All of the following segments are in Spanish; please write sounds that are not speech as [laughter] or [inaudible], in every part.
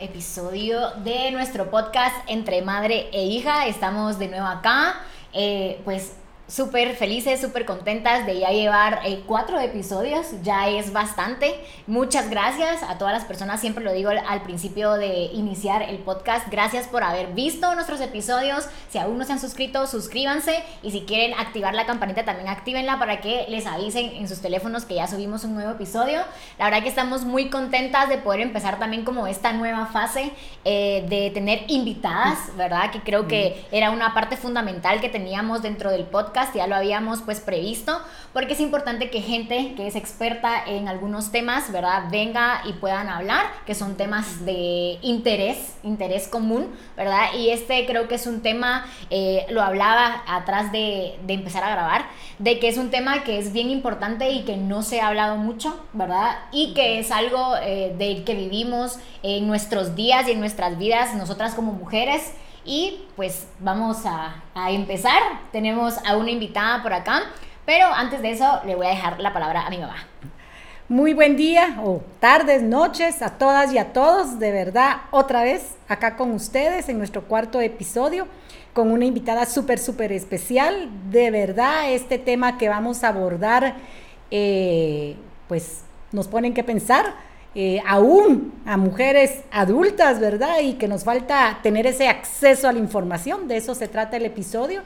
episodio de nuestro podcast Entre Madre e Hija. Estamos de nuevo acá. Eh, pues súper felices, súper contentas de ya llevar eh, cuatro episodios, ya es bastante. Muchas gracias a todas las personas, siempre lo digo al, principio de iniciar el podcast, gracias por haber visto nuestros episodios, si aún no se han suscrito, suscríbanse y si quieren activar la campanita también actívenla para que les avisen en sus teléfonos que ya subimos un nuevo episodio. La verdad que estamos muy contentas de poder empezar también como esta nueva fase eh, de tener invitadas, ¿verdad? Que creo que era una parte fundamental que teníamos dentro del podcast ya lo habíamos pues previsto, porque es importante que gente que es experta en algunos temas, ¿verdad? Venga y puedan hablar, que son temas de interés, interés común, ¿verdad? Y este creo que es un tema, eh, lo hablaba atrás de, de, empezar a grabar, de que es un tema que es bien importante y que no se ha hablado mucho, ¿verdad? Y que es algo eh, del que vivimos en nuestros días y en nuestras vidas, nosotras como mujeres. Y pues vamos a, empezar. Tenemos a una invitada por acá, pero antes de eso le voy a dejar la palabra a mi mamá. Muy buen día o tardes, noches a todas y a todos. De verdad, otra vez acá con ustedes en nuestro cuarto episodio con una invitada súper, súper especial. De verdad, este tema que vamos a abordar, eh, pues nos ponen que pensar eh, aún a mujeres adultas, ¿verdad? Y que nos falta tener ese acceso a la información, de eso se trata el episodio.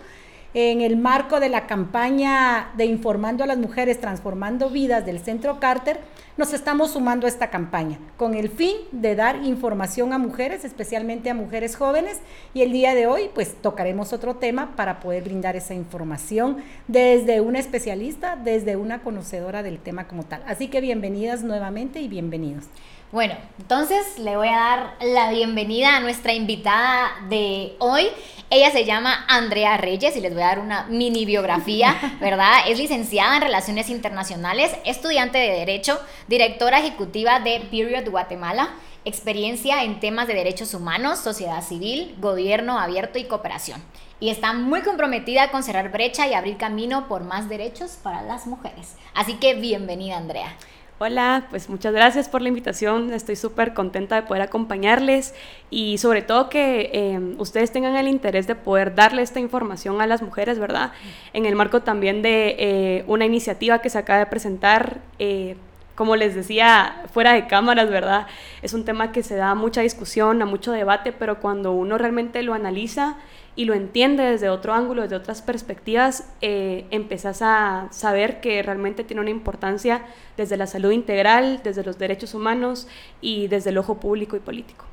En el marco de la campaña de Informando a las Mujeres Transformando Vidas del Centro Carter, nos estamos sumando a esta campaña con el fin de dar información a mujeres, especialmente a mujeres jóvenes. Y el día de hoy, pues tocaremos otro tema para poder brindar esa información desde una especialista, desde una conocedora del tema como tal. Así que bienvenidas nuevamente y bienvenidos. Bueno, entonces le voy a dar la bienvenida a nuestra invitada de hoy. Ella se llama Andrea Reyes y les voy a dar una mini biografía, [laughs] ¿verdad? Es licenciada en Relaciones Internacionales, estudiante de Derecho, directora ejecutiva de Period Guatemala, experiencia en temas de derechos humanos, sociedad civil, gobierno abierto y cooperación. Y está muy comprometida con cerrar brecha y abrir camino por más derechos para las mujeres. Así que bienvenida, Andrea. Hola, pues muchas gracias por la invitación. Estoy súper contenta de poder acompañarles y sobre todo que em, ustedes tengan el interés de poder darle esta información a las mujeres, ¿verdad? En el marco también de eh, una iniciativa que se acaba de presentar. Eh, como les decía, fuera de cámaras, ¿verdad? Es un tema que se da mucha discusión, a mucho debate, pero cuando uno realmente lo analiza y lo entiende desde otro ángulo, desde otras perspectivas, eh, empezás a saber que realmente tiene una importancia desde la salud integral, desde los derechos humanos y desde el ojo público y político.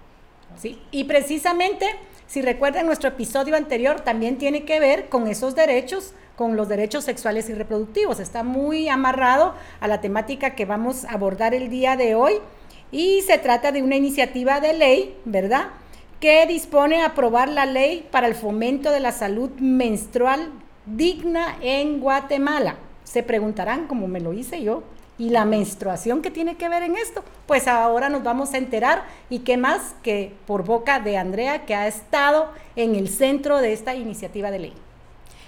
Sí, y precisamente, si recuerdan nuestro episodio anterior, también tiene que ver con esos derechos, con los derechos sexuales y reproductivos. Está muy amarrado a la temática que vamos a abordar el día de hoy y se trata de una iniciativa de ley, ¿verdad? que dispone a aprobar la ley para el fomento de la salud menstrual digna en Guatemala. Se preguntarán, como me lo hice yo, ¿y la menstruación qué tiene que ver en esto? Pues ahora nos vamos a enterar y qué más que por boca de Andrea, que ha estado en el centro de esta iniciativa de ley.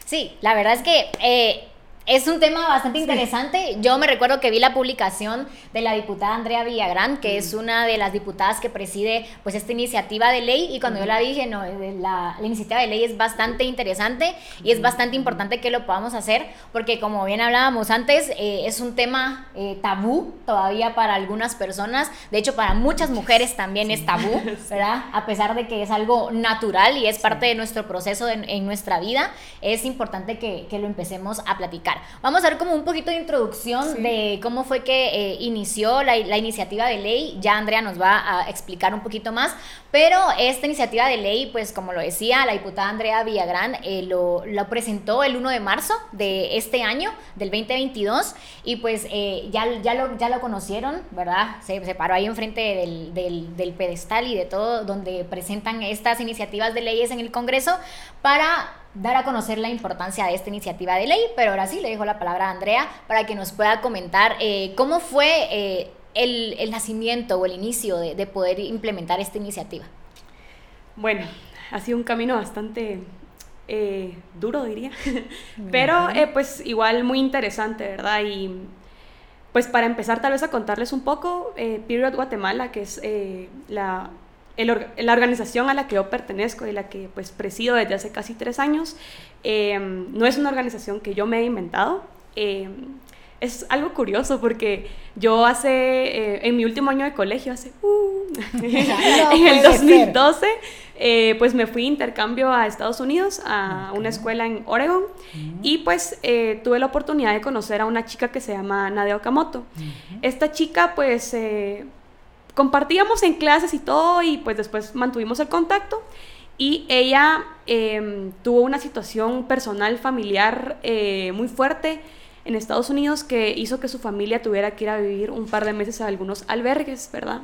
Sí, la verdad es que... Eh, es un tema bastante interesante. Yo me recuerdo que vi la publicación de la diputada Andrea Villagrán, que es una de las diputadas que preside pues esta iniciativa de ley y cuando yo la vi dije, no, eh, la, iniciativa de ley es bastante interesante y es bastante importante que lo podamos hacer porque como bien hablábamos antes, eh, es un tema eh, tabú todavía para algunas personas, de hecho para muchas mujeres también es tabú, [laughs] ¿verdad? A pesar de que es algo natural y es parte de nuestro proceso en, nuestra vida, es importante que, que lo empecemos a platicar. Vamos a ver como un poquito de introducción de cómo fue que eh, inició la, iniciativa de ley. Ya Andrea nos va a explicar un poquito más, pero esta iniciativa de ley, pues como lo decía, la diputada Andrea Villagrán eh, lo, presentó el 1 de marzo de este año, del 2022, y pues eh, ya, ya, lo, ya lo conocieron, ¿verdad? Se, se paró ahí enfrente del, del, del pedestal y de todo, donde presentan estas iniciativas de leyes en el Congreso para dar a conocer la importancia de esta iniciativa de ley, pero ahora sí le dejo la palabra a Andrea para que nos pueda comentar eh, cómo fue eh, el, nacimiento o el inicio de, poder implementar esta iniciativa. Bueno, ha sido un camino bastante eh, duro, diría, [laughs] pero pues igual muy interesante, ¿verdad? Y pues para empezar tal vez a contarles un poco, Period Guatemala, que es la la organización a la que yo pertenezco y la que pues presido desde hace casi tres años, em, no es una organización que yo me he inventado. Em, es algo curioso porque yo hace, eh, en mi último año de colegio, hace, uh, [laughs] en el 2012, eh, pues me fui a intercambio a Estados Unidos, a una escuela en Oregon, y pues eh, tuve la oportunidad de conocer a una chica que se llama Nadia Okamoto. Esta chica, pues, compartíamos en clases y todo, y pues después mantuvimos el contacto. Y ella em, tuvo una situación personal, familiar muy fuerte en Estados Unidos que hizo que su familia tuviera que ir a vivir un par de meses a algunos albergues, ¿verdad?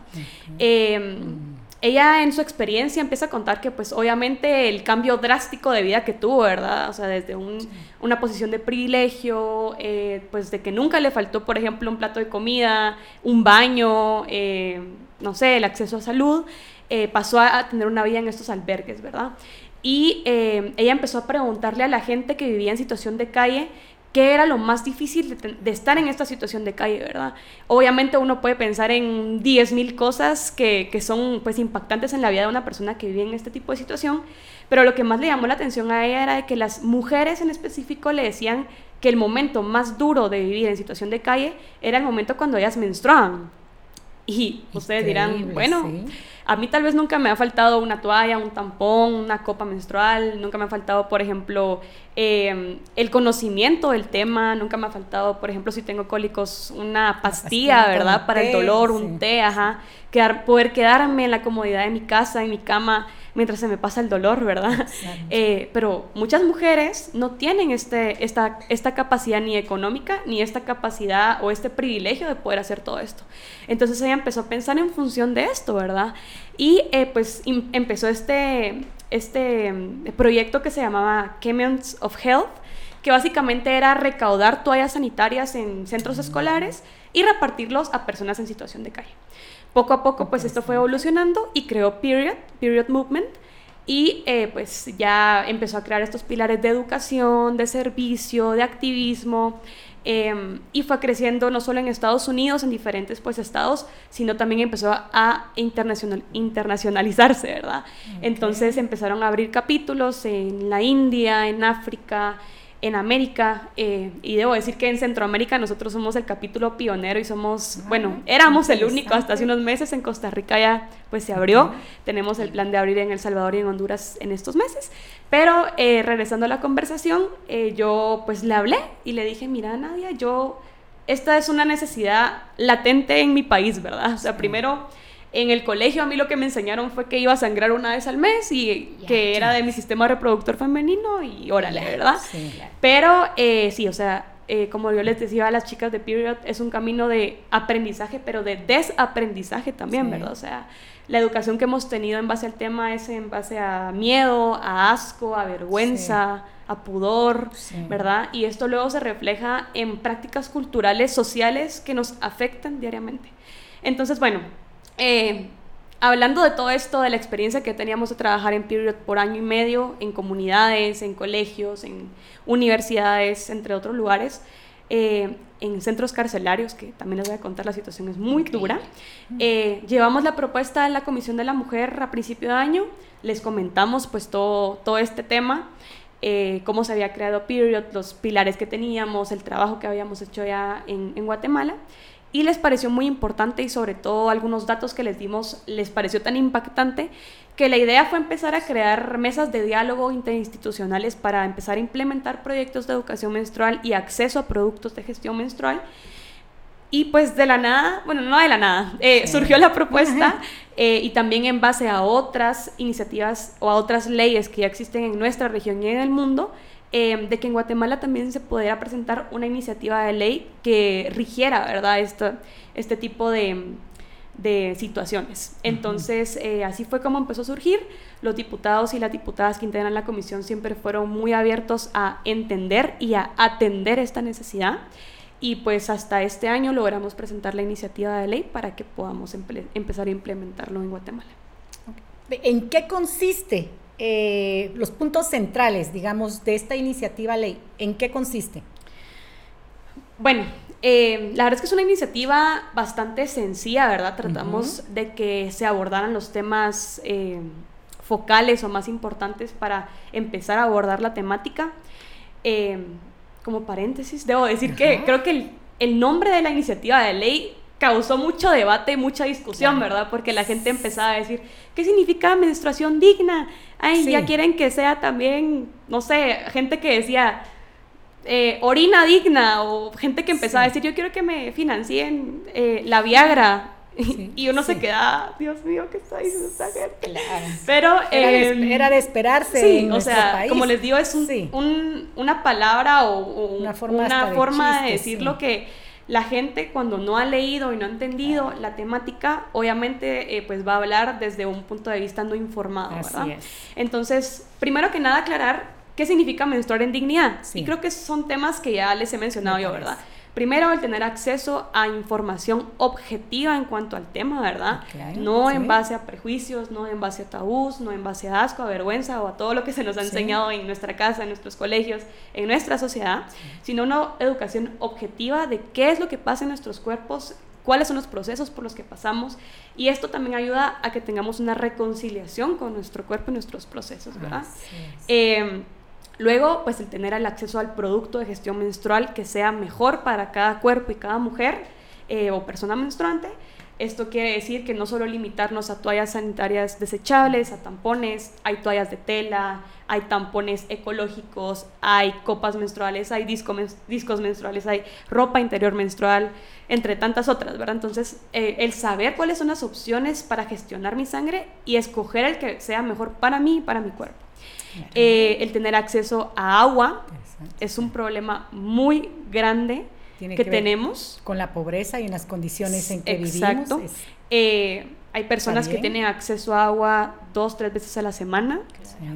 Em, ella en su experiencia empieza a contar que pues obviamente el cambio drástico de vida que tuvo, ¿verdad? O sea, desde una posición de privilegio, eh, pues de que nunca le faltó, por ejemplo, un plato de comida, un baño, eh, no sé, el acceso a salud, eh, pasó a, tener una vida en estos albergues, ¿verdad? Y ella empezó a preguntarle a la gente que vivía en situación de calle, qué era lo más difícil de, estar en esta situación de calle, ¿verdad? Obviamente uno puede pensar en 10.000 cosas que, que, son pues impactantes en la vida de una persona que vive en este tipo de situación, pero lo que más le llamó la atención a ella era de que las mujeres en específico le decían que el momento más duro de vivir en situación de calle era el momento cuando ellas menstruaban. Y ustedes dirán, bueno, a mí tal vez nunca me ha faltado una toalla, un tampón, una copa menstrual, nunca me ha faltado, por ejemplo, em, el conocimiento del tema, nunca me ha faltado, por ejemplo, si tengo cólicos, una pastilla, ¿verdad? Para el dolor, un té, ajá. Quedar, poder quedarme en la comodidad de mi casa, en mi cama, mientras se me pasa el dolor, ¿verdad? [laughs] Eh, pero muchas mujeres no tienen este, esta, esta capacidad ni económica, ni esta capacidad o este privilegio de poder hacer todo esto. Entonces ella empezó a pensar en función de esto, ¿verdad? Y eh, pues empezó este, este mm, proyecto que se llamaba Chemions of Health, que básicamente era recaudar toallas sanitarias en centros escolares y repartirlos a personas en situación de calle. Poco a poco, pues esto fue evolucionando y creó Period, Period Movement, y eh, pues ya empezó a crear estos pilares de educación, de servicio, de activismo, em, y fue creciendo no solo en Estados Unidos, en diferentes pues estados, sino también empezó a internacional, internacionalizarse, ¿verdad? Entonces empezaron a abrir capítulos en la India, en África, en América, eh, y debo decir que en Centroamérica nosotros somos el capítulo pionero y somos, ah, bueno, éramos el único. Hasta hace unos meses, en Costa Rica ya pues se abrió, tenemos el plan de abrir en El Salvador y en Honduras en estos meses, pero eh, regresando a la conversación, eh, yo pues le hablé y le dije, mira Nadia, yo, esta es una necesidad latente en mi país, ¿verdad? O sea, primero en el colegio a mí lo que me enseñaron fue que iba a sangrar una vez al mes y que era de mi sistema reproductor femenino y órale, ¿verdad? Pero eh, sí, o sea, eh, como yo les decía a las chicas de Period, es un camino de aprendizaje, pero de desaprendizaje también, ¿verdad? O sea, la educación que hemos tenido en base al tema es en base a miedo, a asco, a vergüenza, a pudor, ¿verdad? Y esto luego se refleja en prácticas culturales, sociales que nos afectan diariamente. Entonces, bueno, eh, hablando de todo esto, de la experiencia que teníamos de trabajar en Period por año y medio, en comunidades, en colegios, en universidades, entre otros lugares, eh, en centros carcelarios, que también les voy a contar, la situación es muy dura. Eh, llevamos la propuesta a la Comisión de la Mujer a principio de año, les comentamos pues todo, todo este tema, cómo se había creado Period, los pilares que teníamos, el trabajo que habíamos hecho ya en, en Guatemala y les pareció muy importante y sobre todo algunos datos que les dimos les pareció tan impactante que la idea fue empezar a crear mesas de diálogo interinstitucionales para empezar a implementar proyectos de educación menstrual y acceso a productos de gestión menstrual. Y pues de la nada, bueno, no de la nada, eh, surgió la propuesta eh, y también en base a otras iniciativas o a otras leyes que ya existen en nuestra región y en el mundo, Em, de que en Guatemala también se pudiera presentar una iniciativa de ley que rigiera, ¿verdad?, este, este tipo de, de situaciones. Entonces, eh, así fue como empezó a surgir. Los diputados y las diputadas que integran la comisión siempre fueron muy abiertos a entender y a atender esta necesidad. Y pues hasta este año logramos presentar la iniciativa de ley para que podamos empezar a implementarlo en Guatemala. ¿En qué consiste eh, los puntos centrales, digamos, de esta iniciativa ley, ¿en qué consiste? Bueno, eh, la verdad es que es una iniciativa bastante sencilla, ¿verdad? Tratamos de que se abordaran los temas eh, focales o más importantes para empezar a abordar la temática. Eh, como paréntesis, debo decir que creo que el, nombre de la iniciativa de ley causó mucho debate, mucha discusión, ¿verdad? Porque la gente empezaba a decir, ¿qué significa menstruación digna? Ay, ya quieren que sea también, no sé, gente que decía, eh, orina digna o gente que empezaba a decir yo quiero que me financien eh, la Viagra. [laughs] Y uno se queda Dios mío qué está diciendo esta gente pero em, era, de, esperarse o sea como les digo es un, una palabra o, una forma, de, decir lo que la gente cuando no ha leído y no ha entendido la temática, obviamente eh, pues va a hablar desde un punto de vista no informado, ¿verdad? Entonces, primero que nada aclarar ¿Qué significa menstruar en dignidad? Y creo que son temas que ya les he mencionado yo, ¿verdad? Primero, el tener acceso a información objetiva en cuanto al tema, ¿verdad? no en base a prejuicios, no en base a tabús, no en base a asco, a vergüenza o a todo lo que se nos ha enseñado en nuestra casa, en nuestros colegios, en nuestra sociedad, sino una educación objetiva de qué es lo que pasa en nuestros cuerpos, cuáles son los procesos por los que pasamos y esto también ayuda a que tengamos una reconciliación con nuestro cuerpo y nuestros procesos, ¿verdad? Luego, pues el tener el acceso al producto de gestión menstrual que sea mejor para cada cuerpo y cada mujer eh, o persona menstruante. Esto quiere decir que no solo limitarnos a toallas sanitarias desechables, a tampones, hay toallas de tela, hay tampones ecológicos, hay copas menstruales, hay discos menstruales, hay ropa interior menstrual, entre tantas otras, ¿verdad? Entonces, eh, el saber cuáles son las opciones para gestionar mi sangre y escoger el que sea mejor para mí y para mi cuerpo. Eh, el tener acceso a agua es un problema muy grande que, tenemos. Con la pobreza y en las condiciones en que Exacto. vivimos. Eh, hay personas que tienen acceso a agua dos, tres veces a la semana.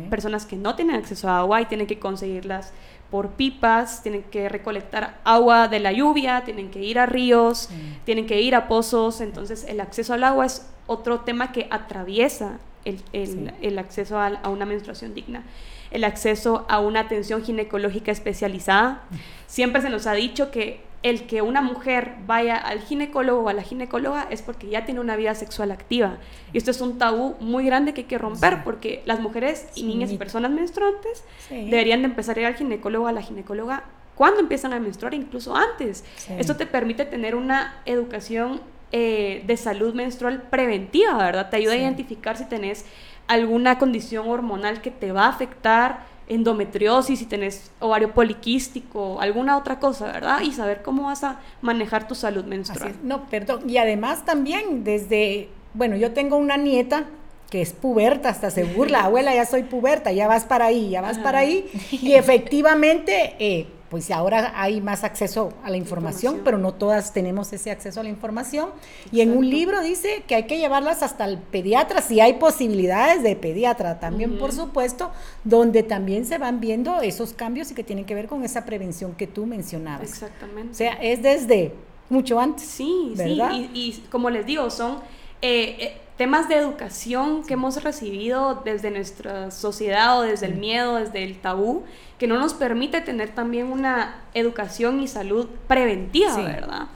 Personas que no tienen acceso a agua y tienen que conseguirlas por pipas, tienen que recolectar agua de la lluvia, tienen que ir a ríos, tienen que ir a pozos. Entonces el acceso al agua es otro tema que atraviesa el, acceso a, una menstruación digna, el acceso a una atención ginecológica especializada. Siempre se nos ha dicho que el que una mujer vaya al ginecólogo o a la ginecóloga es porque ya tiene una vida sexual activa. Y esto es un tabú muy grande que hay que romper porque las mujeres y niñas y personas menstruantes deberían de empezar a ir al ginecólogo o a la ginecóloga cuando empiezan a menstruar, incluso antes. Esto te permite tener una educación eh, de salud menstrual preventiva, ¿verdad? Te ayuda a identificar si tenés alguna condición hormonal que te va a afectar, endometriosis, si tenés ovario poliquístico, alguna otra cosa, ¿verdad? Y saber cómo vas a manejar tu salud menstrual. No, perdón. Y además también desde, bueno, yo tengo una nieta que es puberta, hasta se burla, abuela, ya soy puberta, ya vas para ahí, ya vas para ahí. Y efectivamente, eh, pues ahora hay más acceso a la información, pero no todas tenemos ese acceso a la información. Y en un libro dice que hay que llevarlas hasta el pediatra, si hay posibilidades de pediatra también, por supuesto, donde también se van viendo esos cambios y que tienen que ver con esa prevención que tú mencionabas. Exactamente. O sea, es desde mucho antes. Sí, ¿verdad? sí, y, y como les digo, son... Eh, eh, temas de educación que hemos recibido desde nuestra sociedad o desde el miedo, desde el tabú, que no nos permite tener también una educación y salud preventiva, ¿verdad?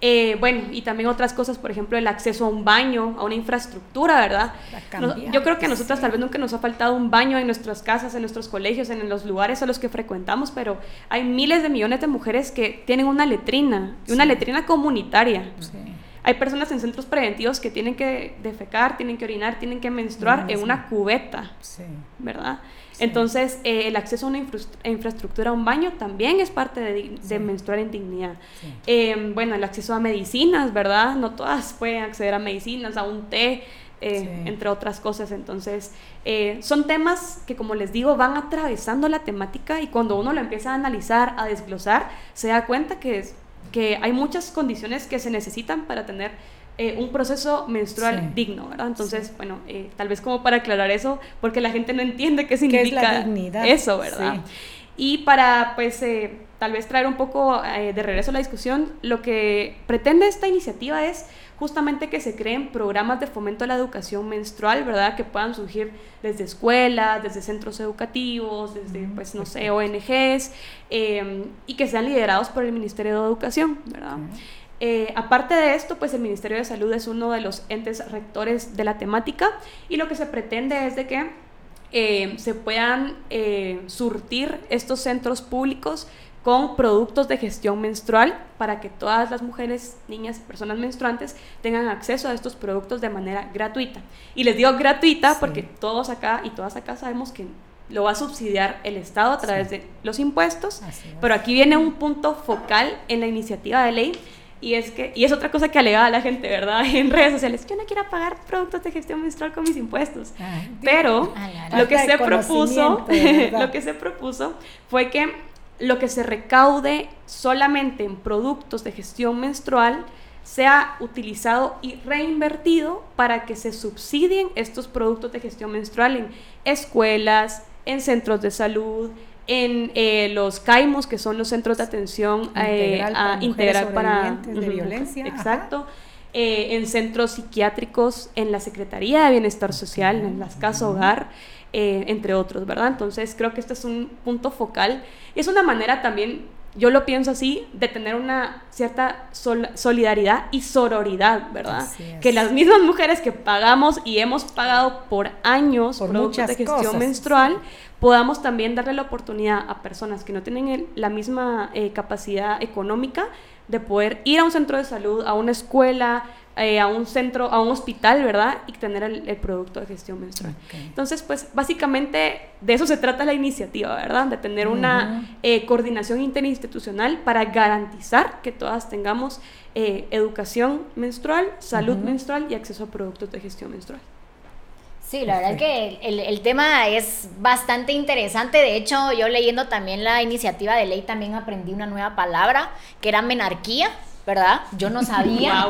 Eh, bueno, y también otras cosas, por ejemplo, el acceso a un baño, a una infraestructura, ¿verdad? yo creo que a nosotras tal vez nunca nos ha faltado un baño en nuestras casas, en nuestros colegios, en los lugares a los que frecuentamos, pero hay miles de millones de mujeres que tienen una letrina, y una letrina comunitaria. Hay personas en centros preventivos que tienen que defecar, tienen que orinar, tienen que menstruar en una cubeta, ¿verdad? Entonces, eh, el acceso a una infraestructura, a un baño, también es parte de, menstruar en dignidad. Em, bueno, el acceso a medicinas, ¿verdad? No todas pueden acceder a medicinas, a un té, eh, entre otras cosas. Entonces, eh, son temas que, como les digo, van atravesando la temática y cuando uno lo empieza a analizar, a desglosar, se da cuenta que es que hay muchas condiciones que se necesitan para tener eh, un proceso menstrual digno, ¿verdad? Entonces, bueno, eh, tal vez como para aclarar eso, porque la gente no entiende qué significa eso, ¿verdad? Y para, pues, eh, tal vez traer un poco de regreso a la discusión, lo que pretende esta iniciativa es justamente que se creen programas de fomento a la educación menstrual, ¿verdad? Que puedan surgir desde escuelas, desde centros educativos, desde, pues, no sé, ONGs, em, y que sean liderados por el Ministerio de Educación, ¿verdad? Eh, aparte de esto, pues el Ministerio de Salud es uno de los entes rectores de la temática y lo que se pretende es de que eh, se puedan eh, surtir estos centros públicos con productos de gestión menstrual para que todas las mujeres, niñas y personas menstruantes tengan acceso a estos productos de manera gratuita. Y les digo gratuita porque todos acá y todas acá sabemos que lo va a subsidiar el Estado a través de los impuestos, pero aquí viene un punto focal en la iniciativa de ley y es que, y es otra cosa que alegaba la gente, ¿verdad? [laughs] En redes sociales, yo no quiero pagar productos de gestión menstrual con mis impuestos. Pero lo que se propuso, [laughs] lo que se propuso fue que lo que se recaude solamente en productos de gestión menstrual sea utilizado y reinvertido para que se subsidien estos productos de gestión menstrual en escuelas, en centros de salud, en eh, los CAIMOS, que son los centros de atención integral eh, para, de violencia. Exacto. Eh, en centros psiquiátricos, en la Secretaría de Bienestar Social, en las casas hogar, entre otros, ¿verdad? Entonces creo que este es un punto focal. Es una manera también yo lo pienso así, de tener una cierta solidaridad y sororidad, ¿verdad? Que las mismas mujeres que pagamos y hemos pagado por años por productos de gestión menstrual, podamos también darle la oportunidad a personas que no tienen la misma eh, capacidad económica de poder ir a un centro de salud, a una escuela, eh, a un centro, a un hospital, ¿verdad? Y tener el, producto de gestión menstrual. Entonces, pues básicamente de eso se trata la iniciativa, ¿verdad? De tener una eh, coordinación interinstitucional para garantizar que todas tengamos eh, educación menstrual, salud menstrual y acceso a productos de gestión menstrual. Sí, la verdad es que el, el, tema es bastante interesante. De hecho, yo leyendo también la iniciativa de ley también aprendí una nueva palabra que era menarquía. ¿Verdad? Yo no sabía.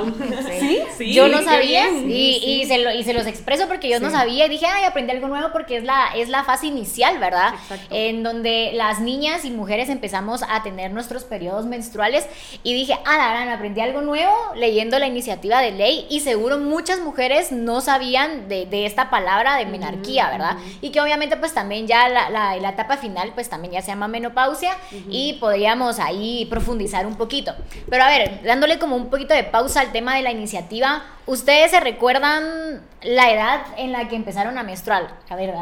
¿Sí? Yo no sabía y, y, se lo, y se los expreso porque yo no sabía y dije, ay, aprendí algo nuevo porque es la, es la fase inicial, ¿verdad? En donde las niñas y mujeres empezamos a tener nuestros periodos menstruales y dije, ah, la verdad, aprendí algo nuevo leyendo la iniciativa de ley y seguro muchas mujeres no sabían de, de esta palabra de menarquía, ¿verdad? Y que obviamente pues también ya la, la, la, etapa final pues también ya se llama menopausia y podríamos ahí profundizar un poquito. Pero a ver, dándole como un poquito de pausa al tema de la iniciativa, ¿ustedes se recuerdan la edad en la que empezaron a menstruar? A ver,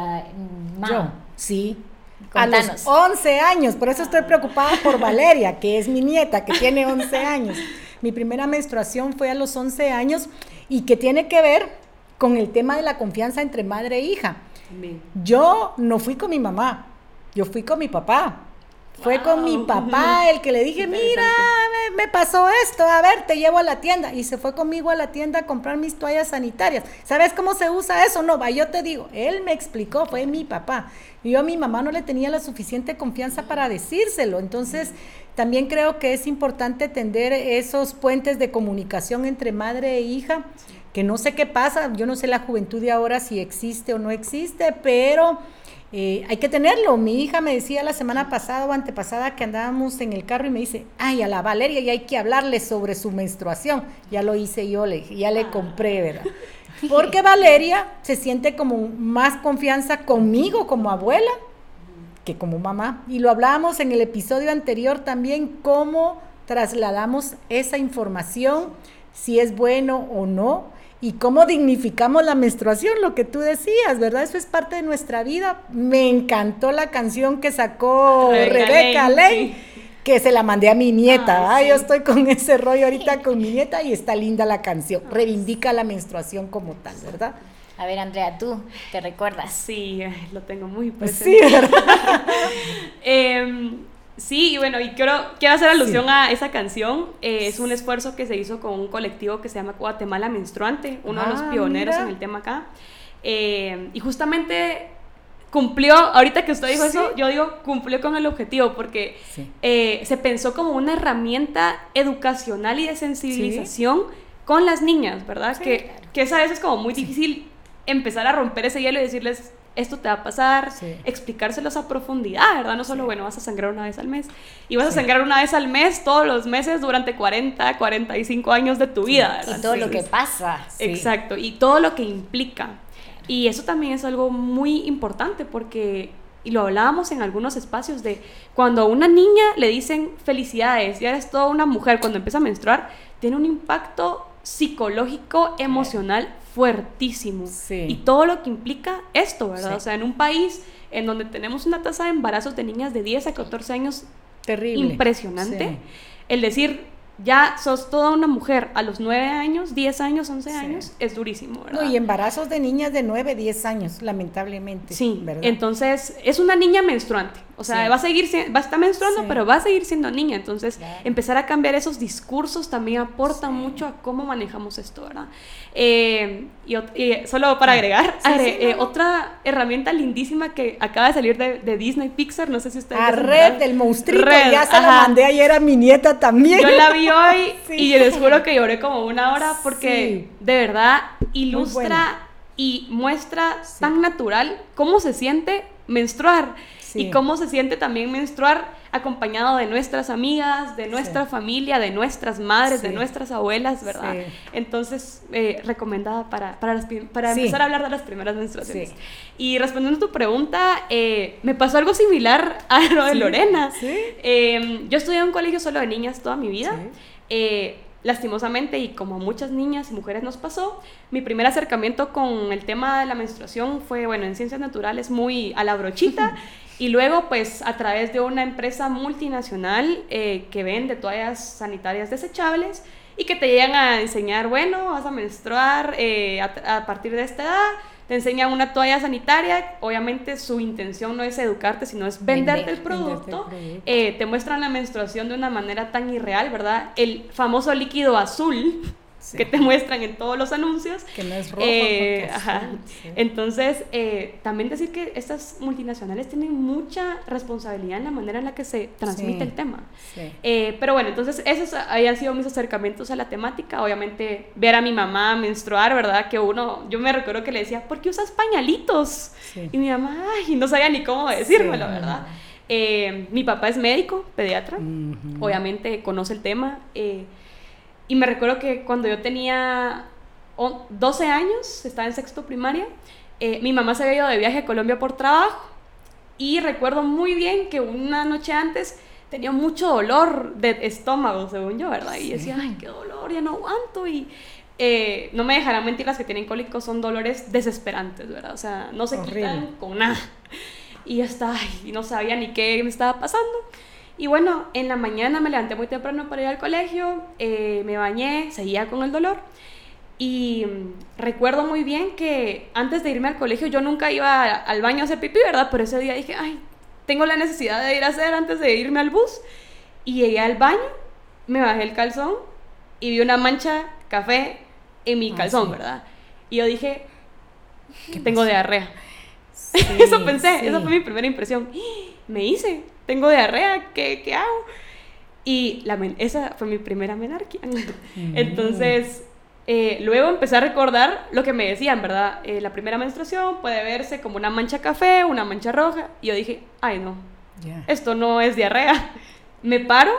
Yo, sí. A los 11 años, por eso estoy preocupada por [laughs] Valeria, que es mi nieta, que tiene 11 años. Mi primera menstruación fue a los 11 años y que tiene que ver con el tema de la confianza entre madre e hija. Yo no fui con mi mamá, yo fui con mi papá. Fue con mi papá el que le dije, mira, me, pasó esto, a ver, te llevo a la tienda. Y se fue conmigo a la tienda a comprar mis toallas sanitarias. ¿Sabes cómo se usa eso? No, va, yo te digo, él me explicó, fue mi papá. Yo a mi mamá no le tenía la suficiente confianza para decírselo. Entonces, también creo que es importante tender esos puentes de comunicación entre madre e hija, que no sé qué pasa, yo no sé la juventud de ahora si existe o no existe, pero eh, hay que tenerlo. Mi hija me decía la semana pasada o antepasada que andábamos en el carro y me dice, ay, a la Valeria y hay que hablarle sobre su menstruación. Ya lo hice yo, le ya le compré, ¿verdad? [laughs] Porque Valeria se siente como más confianza conmigo como abuela que como mamá. Y lo hablábamos en el episodio anterior también, cómo trasladamos esa información, si es bueno o no y cómo dignificamos la menstruación, lo que tú decías, ¿verdad? Eso es parte de nuestra vida. Me encantó la canción que sacó Rebeca Ley, que se la mandé a mi nieta. Ah, yo estoy con ese rollo ahorita con mi nieta y está linda la canción. Reivindica la menstruación como tal, ¿verdad? A ver, Andrea, ¿tú te recuerdas? Sí, lo tengo muy presente. Sí, ¿verdad? [laughs] eh, Sí, y bueno, y quiero, quiero hacer alusión a esa canción. Eh, es un esfuerzo que se hizo con un colectivo que se llama Guatemala Menstruante, uno de los ah, pioneros en el tema acá. Eh, y justamente cumplió, ahorita que usted dijo eso, yo digo, cumplió con el objetivo, porque eh, se pensó como una herramienta educacional y de sensibilización con las niñas, ¿verdad? Que, que esa vez es como muy difícil empezar a romper ese hielo y decirles, esto te va a pasar, Sí. explicárselos a profundidad, ¿verdad? No solo, bueno, vas a sangrar una vez al mes. Y vas a sangrar una vez al mes todos los meses durante 40, 45 años de tu vida, ¿verdad? Y todo lo que pasa. Exacto, y todo lo que implica. Y eso también es algo muy importante porque, y lo hablábamos en algunos espacios, de cuando a una niña le dicen felicidades, ya eres toda una mujer, cuando empieza a menstruar, tiene un impacto psicológico, emocional fuertísimo. Sí. Y todo lo que implica esto, ¿verdad? Sí. O sea, en un país en donde tenemos una tasa de embarazos de niñas de 10 a 14 años Terrible. impresionante. Sí. El decir, ya sos toda una mujer a los 9 años, 10 años, 11 Sí. años, es durísimo, ¿verdad? No, y embarazos de niñas de 9, 10 años, lamentablemente. Sí, ¿verdad? entonces es una niña menstruante. O sea, Sí. va a seguir va a estar menstruando, Sí. pero va a seguir siendo niña. Entonces, Claro. empezar a cambiar esos discursos también aporta mucho a cómo manejamos esto, ¿verdad? Eh, y, y solo para agregar, agre- eh, no, otra herramienta lindísima que acaba de salir de, de Disney Pixar, no sé si ustedes... A ya se Red del monstruito, ya se la ajá. mandé ayer a mi nieta también. Yo la vi hoy [laughs] Sí. y les juro que lloré como una hora porque Sí. de verdad ilustra y muestra tan natural cómo se siente menstruar Sí. y cómo se siente también menstruar acompañado de nuestras amigas, de nuestra familia, de nuestras madres, de nuestras abuelas, ¿verdad? Entonces, eh, recomendada para, para, las para empezar a hablar de las primeras menstruaciones. Y respondiendo a tu pregunta, eh, me pasó algo similar [laughs] a lo de Lorena. Eh, yo estudié en un colegio solo de niñas toda mi vida. Eh, lastimosamente, y como a muchas niñas y mujeres nos pasó, mi primer acercamiento con el tema de la menstruación fue, bueno, en ciencias naturales muy a la brochita. [laughs] Y luego, pues, a través de una empresa multinacional eh, que vende toallas sanitarias desechables y que te llegan a enseñar, bueno, vas a menstruar eh, a, a partir de esta edad, te enseñan una toalla sanitaria, obviamente su intención no es educarte, sino es venderte Vender, el venderte el producto, producto. eh, te muestran la menstruación de una manera tan irreal, ¿verdad? El famoso líquido azul Sí. que te muestran en todos los anuncios. Que no es rojo, Eh, no, ajá. sí. Entonces, eh, también decir que estas multinacionales tienen mucha responsabilidad en la manera en la que se transmite Sí. el tema. Eh, pero bueno, entonces esos habían sido mis acercamientos a la temática. Obviamente, ver a mi mamá menstruar, ¿verdad? Que uno, yo me recuerdo que le decía, ¿por qué usas pañalitos? Y mi mamá, ay, no sabía ni cómo decírmelo. ¿verdad? Eh, mi papá es médico, pediatra, Ujú. obviamente conoce el tema. eh, y me recuerdo que cuando yo tenía o- 12 años, estaba en sexto primaria, eh, mi mamá se había ido de viaje a Colombia por trabajo. Y recuerdo muy bien que una noche antes tenía mucho dolor de estómago, según yo, ¿verdad? Y decía, ay, qué dolor, ya no aguanto. Y eh, no me dejarán mentir, las que tienen cólicos son dolores desesperantes, ¿verdad? O sea, no se Horrible. quitan con nada. Y estaba, ay, y no sabía ni qué me estaba pasando. Y bueno, en la mañana me levanté muy temprano para ir al colegio, eh, me bañé, seguía con el dolor. Y mm, recuerdo muy bien que antes de irme al colegio yo nunca iba al baño a hacer pipí, ¿verdad? Pero ese día dije, ay, tengo la necesidad de ir a hacer antes de irme al bus. Y llegué al baño, me bajé el calzón y vi una mancha café en mi Ah, calzón, sí. ¿verdad? Y yo dije, que tengo diarrea. [laughs] Sí, eso pensé, sí. esa fue mi primera impresión. Me hice, tengo diarrea, ¿qué, qué hago? Y la esa fue mi primera menarquia. Entonces, eh, luego empecé a recordar lo que me decían, ¿verdad? Eh, la primera menstruación puede verse como una mancha café, una mancha roja. Y yo dije, ay no, esto no es diarrea. Me paro,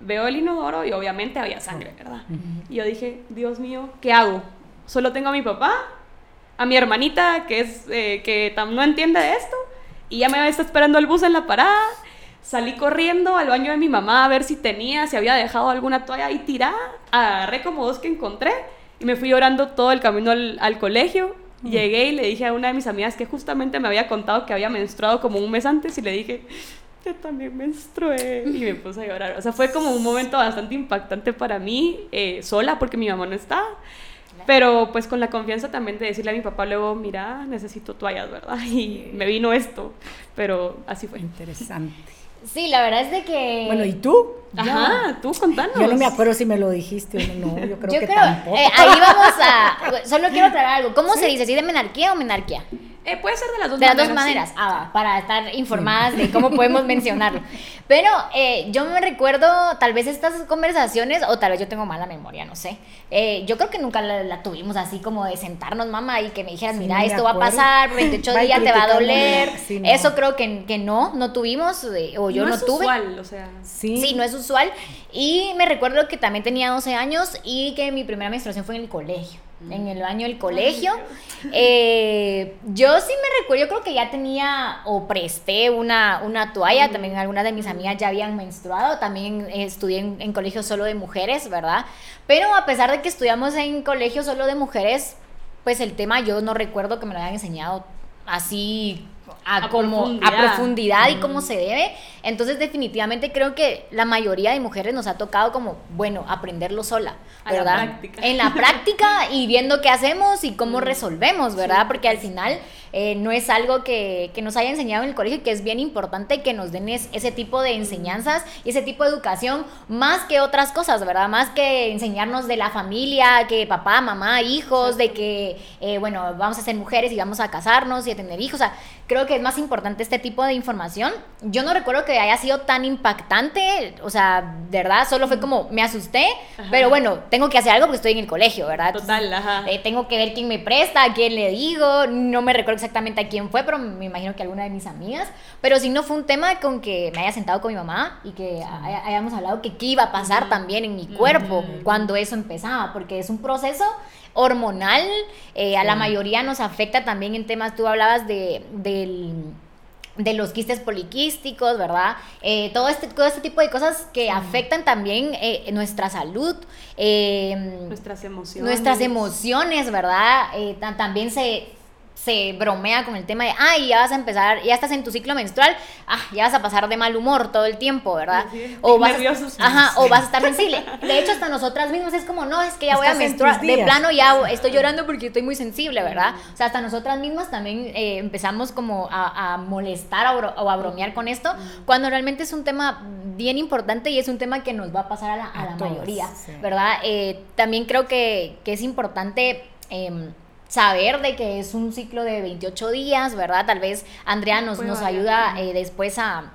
veo el inodoro y obviamente había sangre, ¿verdad? Y yo dije, Dios mío, ¿qué hago? Solo tengo a mi papá, a mi hermanita que, es, eh, que no entiende de esto, y ya me está esperando el bus en la parada. Salí corriendo al baño de mi mamá a ver si tenía, si había dejado alguna toalla ahí tirada. Agarré como dos que encontré y me fui llorando todo el camino al, al colegio. Llegué y le dije a una de mis amigas que justamente me había contado que había menstruado como un mes antes y le dije, yo también menstrué y me puse a llorar. O sea, fue como un momento bastante impactante para mí, eh, sola porque mi mamá no estaba. Pero pues con la confianza también de decirle a mi papá luego, mira, necesito toallas, ¿verdad? [laughs] Y me vino esto, pero así fue. Interesante. Sí, la verdad es de que... Bueno, ¿y tú? Ajá, tú contanos. Yo no me acuerdo si me lo dijiste o no. Yo creo Yo que creo, tampoco. eh, ahí vamos a... [laughs] Solo quiero aclarar algo. ¿Cómo se dice? ¿Sí de menarquía o menarquía? Eh, puede ser de las dos de maneras. las dos maneras, ah, para estar informadas de [laughs] cómo podemos mencionarlo. Pero eh, yo me recuerdo tal vez estas conversaciones, o tal vez yo tengo mala memoria, no sé. Eh, yo creo que nunca la, tuvimos así como de sentarnos, mamá, y que me dijeras, mira, esto va a pasar, [laughs] 28 días te va a doler. Eso creo que, que, no, no tuvimos, eh, o yo no, no es tuve. Usual, o sea. Sí. sí, no es usual. Y me recuerdo que también tenía 12 años y que mi primera menstruación fue en el colegio en el baño del colegio. Eh, yo sí me recuerdo, yo creo que ya tenía o presté una, una toalla, también algunas de mis amigas ya habían menstruado, también estudié en, en colegio solo de mujeres, ¿verdad? Pero a pesar de que estudiamos en colegio solo de mujeres, pues el tema yo no recuerdo que me lo hayan enseñado así a, como profundidad. a profundidad y cómo se debe. Entonces definitivamente creo que la mayoría de mujeres nos ha tocado como, bueno, aprenderlo sola, ¿verdad? En la práctica y viendo qué hacemos y cómo resolvemos, ¿verdad? Porque al final eh, no es algo que, que, nos haya enseñado en el colegio, que es bien importante que nos den ese tipo de enseñanzas y ese tipo de educación, más que otras cosas, ¿verdad? Más que enseñarnos de la familia, que papá, mamá, hijos, de que, eh, bueno, vamos a ser mujeres y vamos a casarnos y a tener hijos. O sea, creo que es más importante este tipo de información. Yo no recuerdo que haya sido tan impactante, o sea, de verdad, solo fue como, me asusté, pero bueno, tengo que hacer algo porque estoy en el colegio, ¿verdad? Total, ajá. Eh, tengo que ver quién me presta, a quién le digo, no me recuerdo exactamente a quién fue, pero me imagino que alguna de mis amigas. Pero si no fue un tema con que me haya sentado con mi mamá y que hayamos hablado que qué iba a pasar también en mi cuerpo cuando eso empezaba, porque es un proceso hormonal, eh, a la mayoría nos afecta también en temas, tú hablabas de, de los quistes poliquísticos, ¿verdad? Eh, todo, este, todo este tipo de cosas que afectan también eh, nuestra salud. nuestras emociones. Nuestras emociones, ¿verdad? también se, se bromea con el tema de, ay, ya vas a empezar, ya estás en tu ciclo menstrual, ah, ya vas a pasar de mal humor todo el tiempo, ¿verdad? o, vas a, ajá, o vas a estar sensible. [laughs] De hecho, hasta nosotras mismas es como, no, es que ya voy a menstruar. De plano ya estoy llorando porque estoy muy sensible, ¿verdad? O sea, hasta nosotras mismas también eh, empezamos como a, molestar o a bromear con esto, cuando realmente es un tema bien importante y es un tema que nos va a pasar a la, mayoría, ¿verdad? Eh, también creo que, que es importante... Eh, saber de que es un ciclo de 28 días, ¿verdad? Tal vez Andrea nos, nos ayuda eh, después a,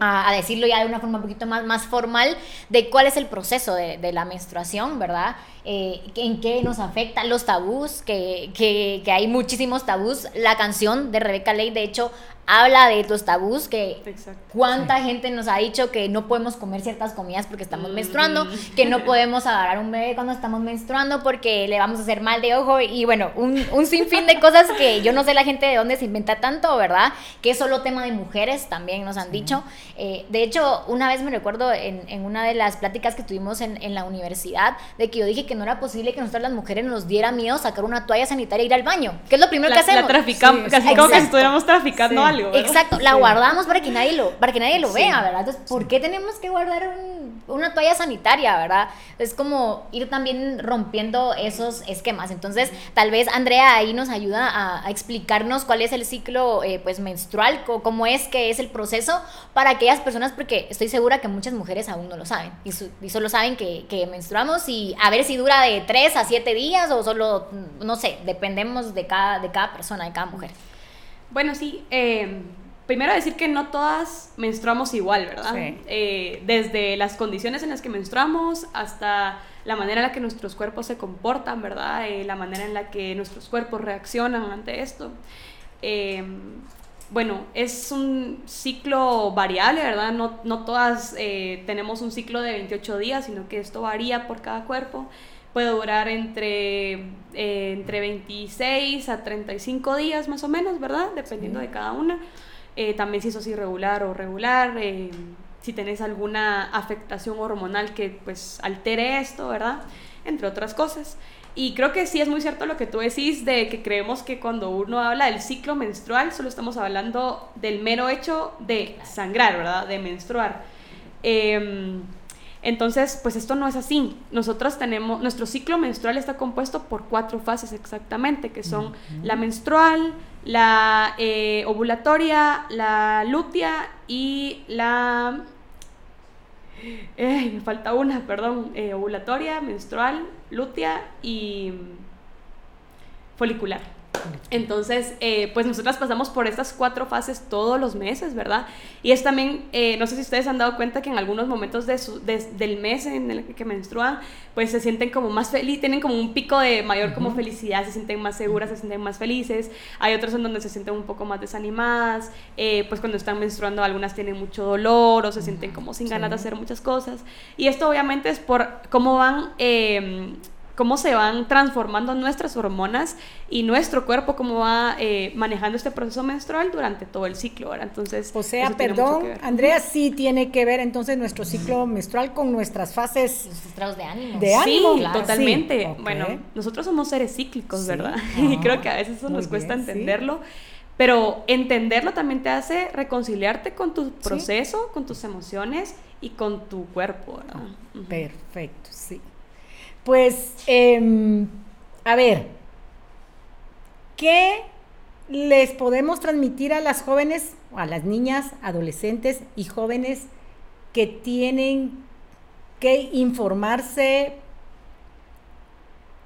a, decirlo ya de una forma un poquito más, más formal de cuál es el proceso de, de la menstruación, ¿verdad? Eh, en qué nos afecta, los tabús, que, que, que, hay muchísimos tabús. La canción de Rebeca Ley, de hecho, habla de los tabús, que cuánta gente nos ha dicho que no podemos comer ciertas comidas porque estamos mm. menstruando, que no [laughs] podemos agarrar un bebé cuando estamos menstruando porque le vamos a hacer mal de ojo y bueno, un, un sinfín de cosas que yo no sé la gente de dónde se inventa tanto, ¿verdad? Que es solo tema de mujeres, también nos han dicho. Eh, de hecho, una vez me recuerdo en, en, una de las pláticas que tuvimos en, en, la universidad, de que yo dije que no era posible que nosotras las mujeres nos diera miedo sacar una toalla sanitaria e ir al baño, que es lo primero que hacemos. La traficamos, casi como que estuviéramos traficando Exacto, la guardamos para que nadie lo, para que nadie lo vea, ¿verdad? Entonces, ¿por qué tenemos que guardar una toalla sanitaria, verdad? Es como ir también rompiendo esos esquemas. Entonces, tal vez Andrea ahí nos ayuda a, explicarnos cuál es el ciclo eh, pues menstrual, cómo es que es el proceso para aquellas personas, porque estoy segura que muchas mujeres aún no lo saben y, y solo saben que, que, menstruamos y a ver si dura de 3 a 7 días o solo, no sé, dependemos de cada, de cada persona, de cada mujer. Bueno, sí. Eh, primero decir que no todas menstruamos igual, ¿verdad? Eh, desde las condiciones en las que menstruamos hasta la manera en la que nuestros cuerpos se comportan, ¿verdad? Eh, la manera en la que nuestros cuerpos reaccionan ante esto. Bueno, es un ciclo variable, ¿verdad? No, no todas tenemos un ciclo de 28 días, sino que esto varía por cada cuerpo puede durar entre, eh, entre 26 a 35 días más o menos, ¿verdad? Dependiendo de cada una. Eh, también si sos irregular o regular, eh, si tenés alguna afectación hormonal que pues altere esto, ¿verdad? Entre otras cosas. Y creo que sí es muy cierto lo que tú decís de que creemos que cuando uno habla del ciclo menstrual solo estamos hablando del mero hecho de sangrar, ¿verdad? De menstruar. Em, entonces, pues esto no es así. Nosotros tenemos, nuestro ciclo menstrual está compuesto por cuatro fases exactamente, que son la menstrual, la eh, ovulatoria, la lútea y la... Eh, me falta una, perdón, eh, ovulatoria, menstrual, lútea y folicular. Entonces, eh, pues nosotras pasamos por estas cuatro fases todos los meses, ¿verdad? Y es también, eh, no sé si ustedes han dado cuenta que en algunos momentos de del mes en el que menstruan, pues se sienten como más felices, tienen como un pico de mayor como felicidad, se sienten más seguras, se sienten más felices. Hay otros en donde se sienten un poco más desanimadas, eh, pues cuando están menstruando algunas tienen mucho dolor o se sienten como sin ganas de hacer muchas cosas. Y esto obviamente es por cómo van cómo se van transformando nuestras hormonas y nuestro cuerpo, cómo va eh, manejando este proceso menstrual durante todo el ciclo. ¿verdad? Entonces, o sea, perdón, Andrea, sí tiene que ver entonces nuestro ciclo menstrual con nuestras fases Los estados de ánimo. De ánimo, sí, totalmente. Bueno, nosotros somos seres cíclicos, ¿verdad? [laughs] y creo que a veces eso nos cuesta entenderlo. Pero entenderlo también te hace reconciliarte con tu proceso, con tus emociones y con tu cuerpo. ¿verdad? Perfecto, sí. Pues, em, a ver, ¿qué les podemos transmitir a las jóvenes, a las niñas, adolescentes y jóvenes que tienen que informarse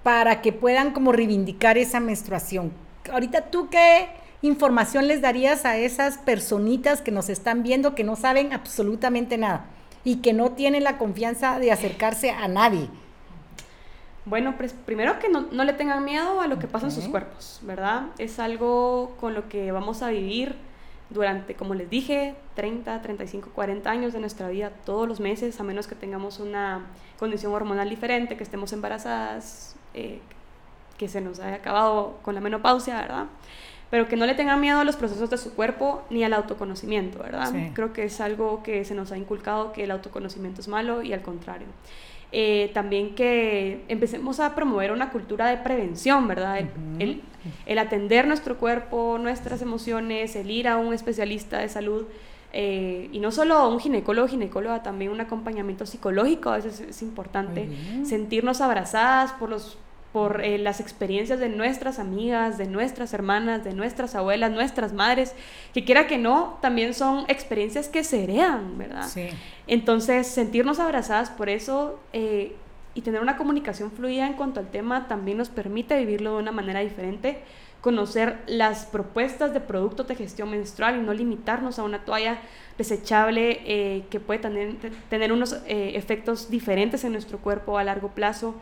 para que puedan como reivindicar esa menstruación? Ahorita tú qué información les darías a esas personitas que nos están viendo que no saben absolutamente nada y que no tienen la confianza de acercarse a nadie? Bueno, pues primero que no, le tengan miedo a lo que pasa en sus cuerpos, ¿verdad? Es algo con lo que vamos a vivir durante, como les dije, 30, 35, 40 años de nuestra vida, todos los meses, a menos que tengamos una condición hormonal diferente, que estemos embarazadas, eh, que se nos haya acabado con la menopausia, ¿verdad? Pero que no le tengan miedo a los procesos de su cuerpo ni al autoconocimiento, ¿verdad? Creo que es algo que se nos ha inculcado que el autoconocimiento es malo y al contrario. Eh, también que empecemos a promover una cultura de prevención, ¿verdad? El, el, atender nuestro cuerpo, nuestras emociones, el ir a un especialista de salud. Eh, y no solo a un ginecólogo, ginecóloga, también un acompañamiento psicológico, a veces es importante sentirnos abrazadas por los por eh, las experiencias de nuestras amigas, de nuestras hermanas, de nuestras abuelas, nuestras madres, que quiera que no, también son experiencias que se heredan, ¿verdad? Sí. Entonces, sentirnos abrazadas por eso eh, y tener una comunicación fluida en cuanto al tema también nos permite vivirlo de una manera diferente, conocer las propuestas de productos de gestión menstrual y no limitarnos a una toalla desechable eh, que puede tener, tener unos efectos diferentes en nuestro cuerpo a largo plazo.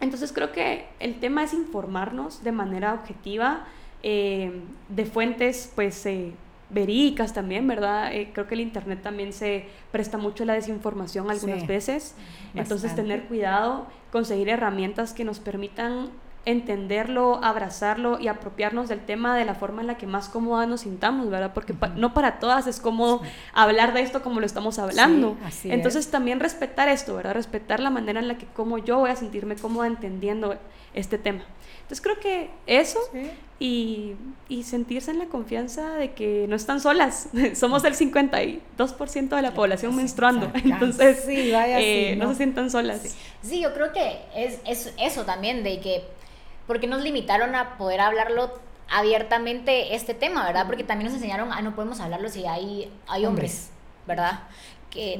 Entonces creo que el tema es informarnos de manera objetiva, eh, de fuentes pues eh, verídicas también, ¿verdad? Eh, creo que el Internet también se presta mucho a la desinformación algunas veces. Entonces tener cuidado, conseguir herramientas que nos permitan entenderlo, abrazarlo y apropiarnos del tema de la forma en la que más cómoda nos sintamos, ¿verdad? Porque no para todas es cómodo hablar de esto como lo estamos hablando. Entonces también respetar esto, ¿verdad? Respetar la manera en la que como yo voy a sentirme cómoda entendiendo este tema. Entonces creo que eso y, y, sentirse en la confianza de que no están solas. [laughs] Somos el 52% de la población menstruando. [laughs] Entonces eh, no. se sientan solas. Sí, yo creo que es, es eso también, de que porque nos limitaron a poder hablarlo abiertamente este tema, ¿verdad? Porque también nos enseñaron, a no podemos hablarlo si hay, hay hombres, ¿verdad?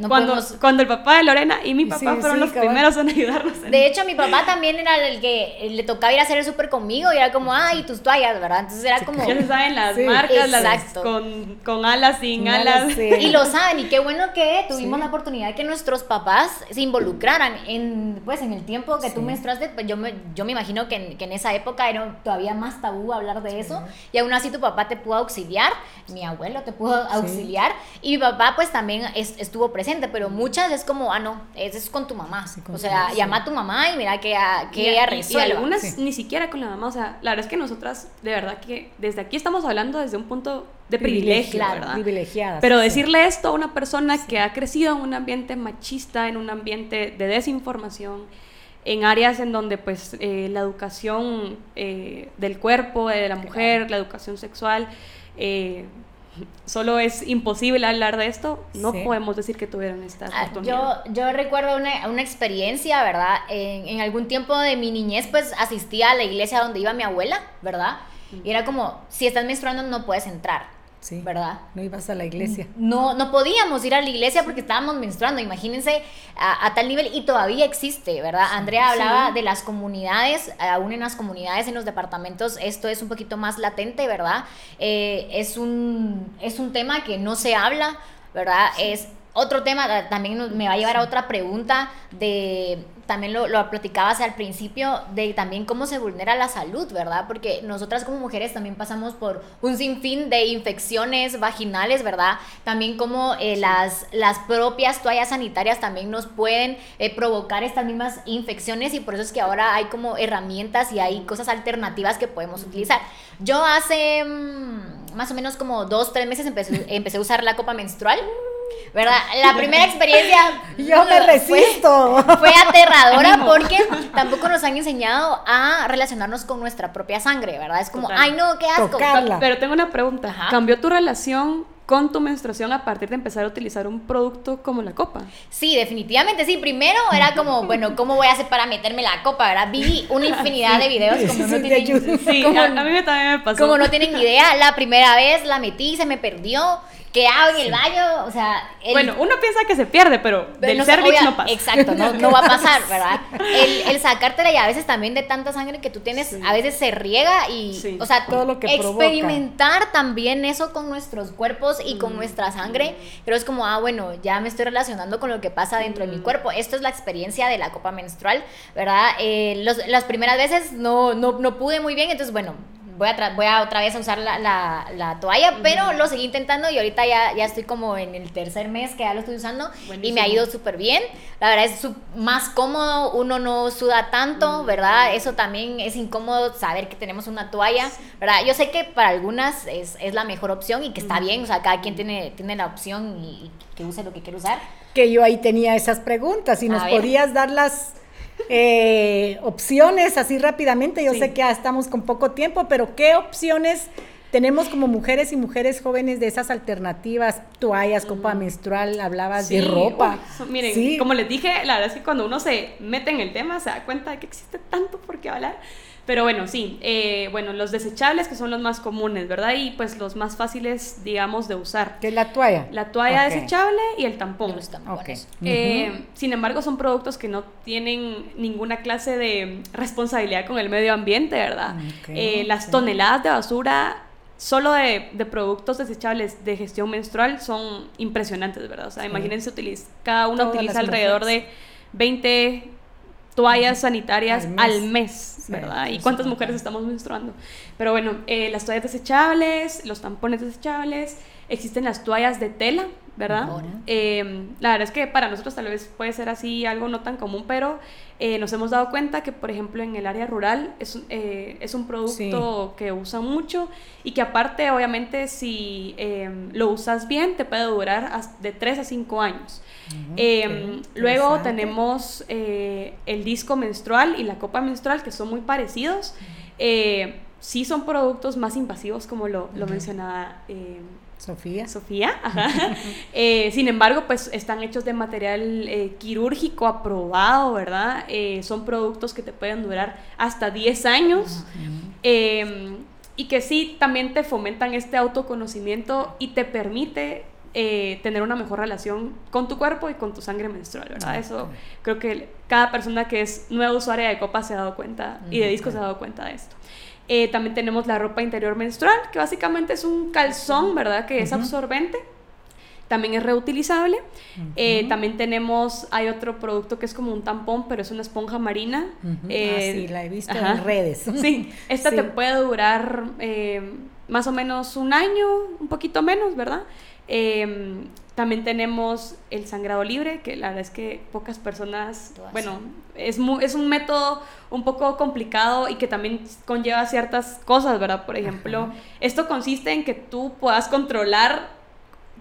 Cuando, cuando el papá de Lorena y mi papá fueron los primeros en ayudarnos. De hecho, mi papá también era el que le tocaba ir a hacer el súper conmigo y era como, ay, tus toallas, ¿verdad? Entonces era como... Ya se saben las marcas, las con, con, alas, sin alas. Y lo saben, y qué bueno que tuvimos la oportunidad de que nuestros papás se involucraran en, pues, en el tiempo que tú menstruaste. Pues, yo me, yo me imagino que en, que en esa época era todavía más tabú hablar de eso. Y aún así tu papá te pudo auxiliar, mi abuelo te pudo auxiliar. Y mi papá pues también estuvo presente, pero muchas es como, ah, no, eso es con tu mamá. o sea, llama a tu mamá y mira que, que ella resuelva. Y algunas ni siquiera con la mamá, o sea, la verdad es que nosotras, de verdad que desde aquí estamos hablando desde un punto de privilegio, ¿verdad? Privilegiada. Pero decirle esto a una persona que ha crecido en un ambiente machista, en un ambiente de desinformación, en áreas en donde pues eh, la educación eh, del cuerpo, de la mujer, la educación sexual, eh, solo es imposible hablar de esto, no podemos decir que tuvieron esta ah, oportunidad. Yo, yo recuerdo una, una experiencia, ¿verdad? En, en, algún tiempo de mi niñez, pues asistía a la iglesia donde iba mi abuela, ¿verdad? Y era como, si estás menstruando no puedes entrar. Sí. ¿Verdad? No ibas a la iglesia. No, no podíamos ir a la iglesia porque estábamos menstruando, imagínense a, a tal nivel y todavía existe, ¿verdad? Andrea hablaba de las comunidades, aún en las comunidades, en los departamentos, esto es un poquito más latente, ¿verdad? Eh, es, un, es un tema que no se habla, ¿verdad? Es otro tema, también me va a llevar a otra pregunta de también lo, lo platicabas al principio, de también cómo se vulnera la salud, ¿verdad? Porque nosotras como mujeres también pasamos por un sinfín de infecciones vaginales, ¿verdad? También como eh, las, las propias toallas sanitarias también nos pueden eh, provocar estas mismas infecciones y por eso es que ahora hay como herramientas y hay cosas alternativas que podemos utilizar. Yo hace mm, más o menos como dos, tres meses empecé, empecé a usar la copa menstrual. ¿Verdad? La primera experiencia... [laughs] Yo me resisto. Fue, [laughs] fue aterradora porque tampoco nos han enseñado a relacionarnos con nuestra propia sangre, ¿verdad? Es como, Total. ay no, qué asco. Tocarla. Pero tengo una pregunta. Ajá. ¿Cambió tu relación con tu menstruación a partir de empezar a utilizar un producto como la copa? Sí, definitivamente sí. Primero era como, [laughs] bueno, ¿cómo voy a hacer para meterme la copa, verdad? Vi una infinidad de videos como Sí, no tienen, ayuda. Sí, como- a, a mí me- también me pasó. como no tienen idea. La primera vez la metí, se me perdió. ¿Qué hago en el baño? O sea, el- Bueno, uno piensa que se pierde, pero Pero del no cervix obvia- no pasa. Exacto, no, no va a pasar, [laughs] ¿verdad? El, el sacártela y a veces también de tanta sangre que tú tienes, a veces se riega y, Sí. o sea, Todo lo que experimentar también eso con nuestros cuerpos y con nuestra sangre, creo es como, ah, bueno, ya me estoy relacionando con lo que pasa dentro de mi cuerpo. Esto es la experiencia de la copa menstrual, ¿verdad? Eh, los- las primeras veces no, no, no pude muy bien, entonces, bueno, voy a, voy a otra vez a usar la, la, la toalla, pero lo seguí intentando y ahorita ya, ya estoy como en el tercer mes que ya lo estoy usando y me ha Buenísimo. ido súper bien. La verdad es más cómodo, uno no suda tanto, ¿verdad? Eso también es incómodo saber que tenemos una toalla, ¿verdad? Yo sé que para algunas es, es la mejor opción y que está bien, o sea, cada quien tiene, tiene la opción y, y que use lo que quiere usar. Que yo ahí tenía esas preguntas y A nos ver. podías dar las eh, opciones así rápidamente. Yo Sí. sé que ya estamos con poco tiempo, pero ¿qué opciones tenemos como mujeres y mujeres jóvenes de esas alternativas? Toallas, copa menstrual, hablabas de ropa. uy, so- miren, Sí. como les dije, la verdad es que cuando uno se mete en el tema se da cuenta de que existe tanto por qué hablar. Pero bueno, sí, eh, bueno, los desechables que son los más comunes, ¿verdad? Y pues los más fáciles, digamos, de usar. ¿Qué es la toalla? La toalla desechable y el tampón. Los tampones. Eh, Sin embargo, son productos que no tienen ninguna clase de responsabilidad con el medio ambiente, ¿verdad? Ok, Eh, las sí. toneladas de basura solo de, de productos desechables de gestión menstrual son impresionantes, ¿verdad? O sea, Sí. imagínense, utiliz- cada uno Todas utiliza alrededor mujeres. de 20 toallas sanitarias Al al mes. Sí, ¿verdad? sí, ¿Y cuántas sí. mujeres estamos menstruando? Pero bueno, eh, las toallas desechables, los tampones desechables, existen las toallas de tela, ¿verdad? Eh, la verdad es que para nosotros tal vez puede ser así algo no tan común, pero eh, nos hemos dado cuenta que, por ejemplo, en el área rural es, un- eh, es un producto que usan mucho y que aparte, obviamente, si eh, lo usas bien, te puede durar de 3 a 5 años. Ok, luego tenemos el disco menstrual y la copa menstrual, que son muy parecidos. Sí son productos más invasivos, como lo, lo mencionaba eh, Sofía. Sofía. ajá. [laughs] Eh, sin embargo, pues están hechos de material eh, quirúrgico aprobado, ¿verdad? Eh, son productos que te pueden durar hasta 10 años. Eh, y que sí también te fomentan este autoconocimiento y te permite eh, tener una mejor relación con tu cuerpo y con tu sangre menstrual, ¿verdad? Eso creo que cada persona que es nueva usuaria de copa se ha dado cuenta y de disco se ha dado cuenta de esto. Eh, también tenemos la ropa interior menstrual, que básicamente es un calzón, ¿verdad? Que es absorbente. También es reutilizable. Eh, también tenemos, hay otro producto que es como un tampón, pero es una esponja marina. Eh, ah, sí, la he visto ajá. en redes. [laughs] Sí, esta Sí. te puede durar eh, más o menos un año, un poquito menos, ¿verdad? Eh, también tenemos el sangrado libre, que la verdad es que pocas personas, bueno, es, mu- es un método un poco complicado y que también conlleva ciertas cosas, ¿verdad? Por ejemplo, Ajá. esto consiste en que tú puedas controlar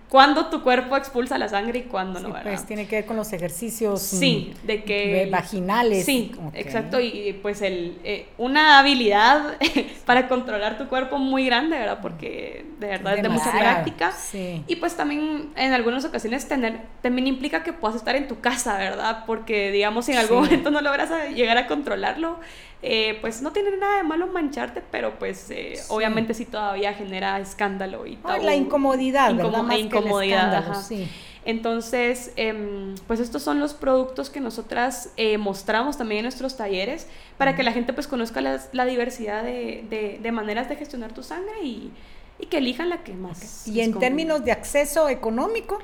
cuándo tu cuerpo expulsa la sangre y cuándo no, Sí, ¿verdad? pues tiene que ver con los ejercicios Sí, mm, de que... vaginales. Sí, exacto. Y pues el, eh, una habilidad [laughs] para controlar tu cuerpo muy grande, ¿verdad? Porque de verdad es de mucha práctica. sí. Y pues también en algunas ocasiones tener, también implica que puedas estar en tu casa, ¿verdad? Porque digamos si en algún Sí. momento no logras llegar a controlarlo, eh, pues no tiene nada de malo mancharte, pero pues eh, Sí. obviamente sí todavía genera escándalo y Ah, tabú. la incomodidad, Incomo- ¿verdad? Más que el incomodidad, sí. Entonces, em, pues estos son los productos que nosotras eh, mostramos también en nuestros talleres para que la gente pues conozca las- la diversidad de, de- de maneras de gestionar tu sangre y, y que elijan la que más. Y en términos de acceso económico,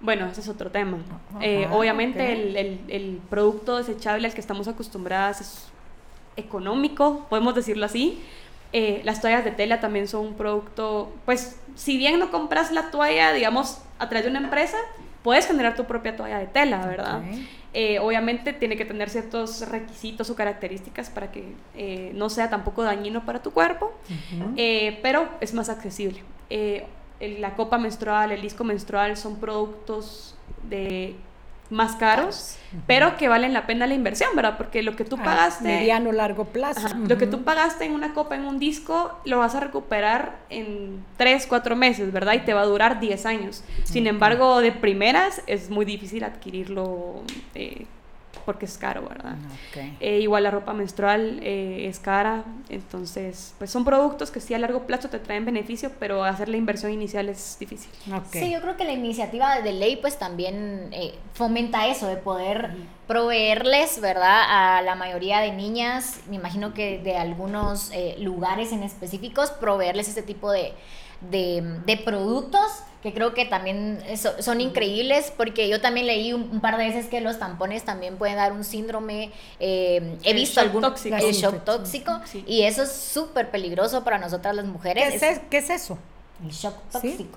Bueno, ese es otro tema. Ajá, Eh, obviamente ok. el, el- el producto desechable al que estamos acostumbradas es económico, podemos decirlo así. Eh, las toallas de tela también son un producto, pues si bien no compras la toalla, digamos, a través de una empresa, puedes generar tu propia toalla de tela, ¿verdad? Eh, obviamente tiene que tener ciertos requisitos o características para que eh, no sea tampoco dañino para tu cuerpo, pero es más accesible. La copa menstrual, el disco menstrual son productos de más caros, pero que valen la pena la inversión, ¿verdad? Porque lo que tú A pagaste... mediano largo plazo. Ajá, Lo que tú pagaste en una copa, en un disco, lo vas a recuperar en 3, 4 meses, ¿verdad? Y te va a durar 10 años. Sin embargo, de primeras es muy difícil adquirirlo eh, porque es caro, ¿verdad? Ok. Eh, igual la ropa menstrual eh, es cara, entonces, pues son productos que sí a largo plazo te traen beneficio, pero hacer la inversión inicial es difícil. Sí, yo creo que la iniciativa de ley pues también eh, fomenta eso, de poder proveerles, ¿verdad? A la mayoría de niñas, me imagino que de algunos eh, lugares en específicos, proveerles este tipo de, de, de productos que creo que también so- son increíbles porque yo también leí un, un par de veces que los tampones también pueden dar un síndrome, eh, he El visto shock algún tóxico. el shock tóxico Sí. y eso es súper peligroso para nosotras las ¿Qué mujeres. es, es- qué es eso? El shock ¿Sí?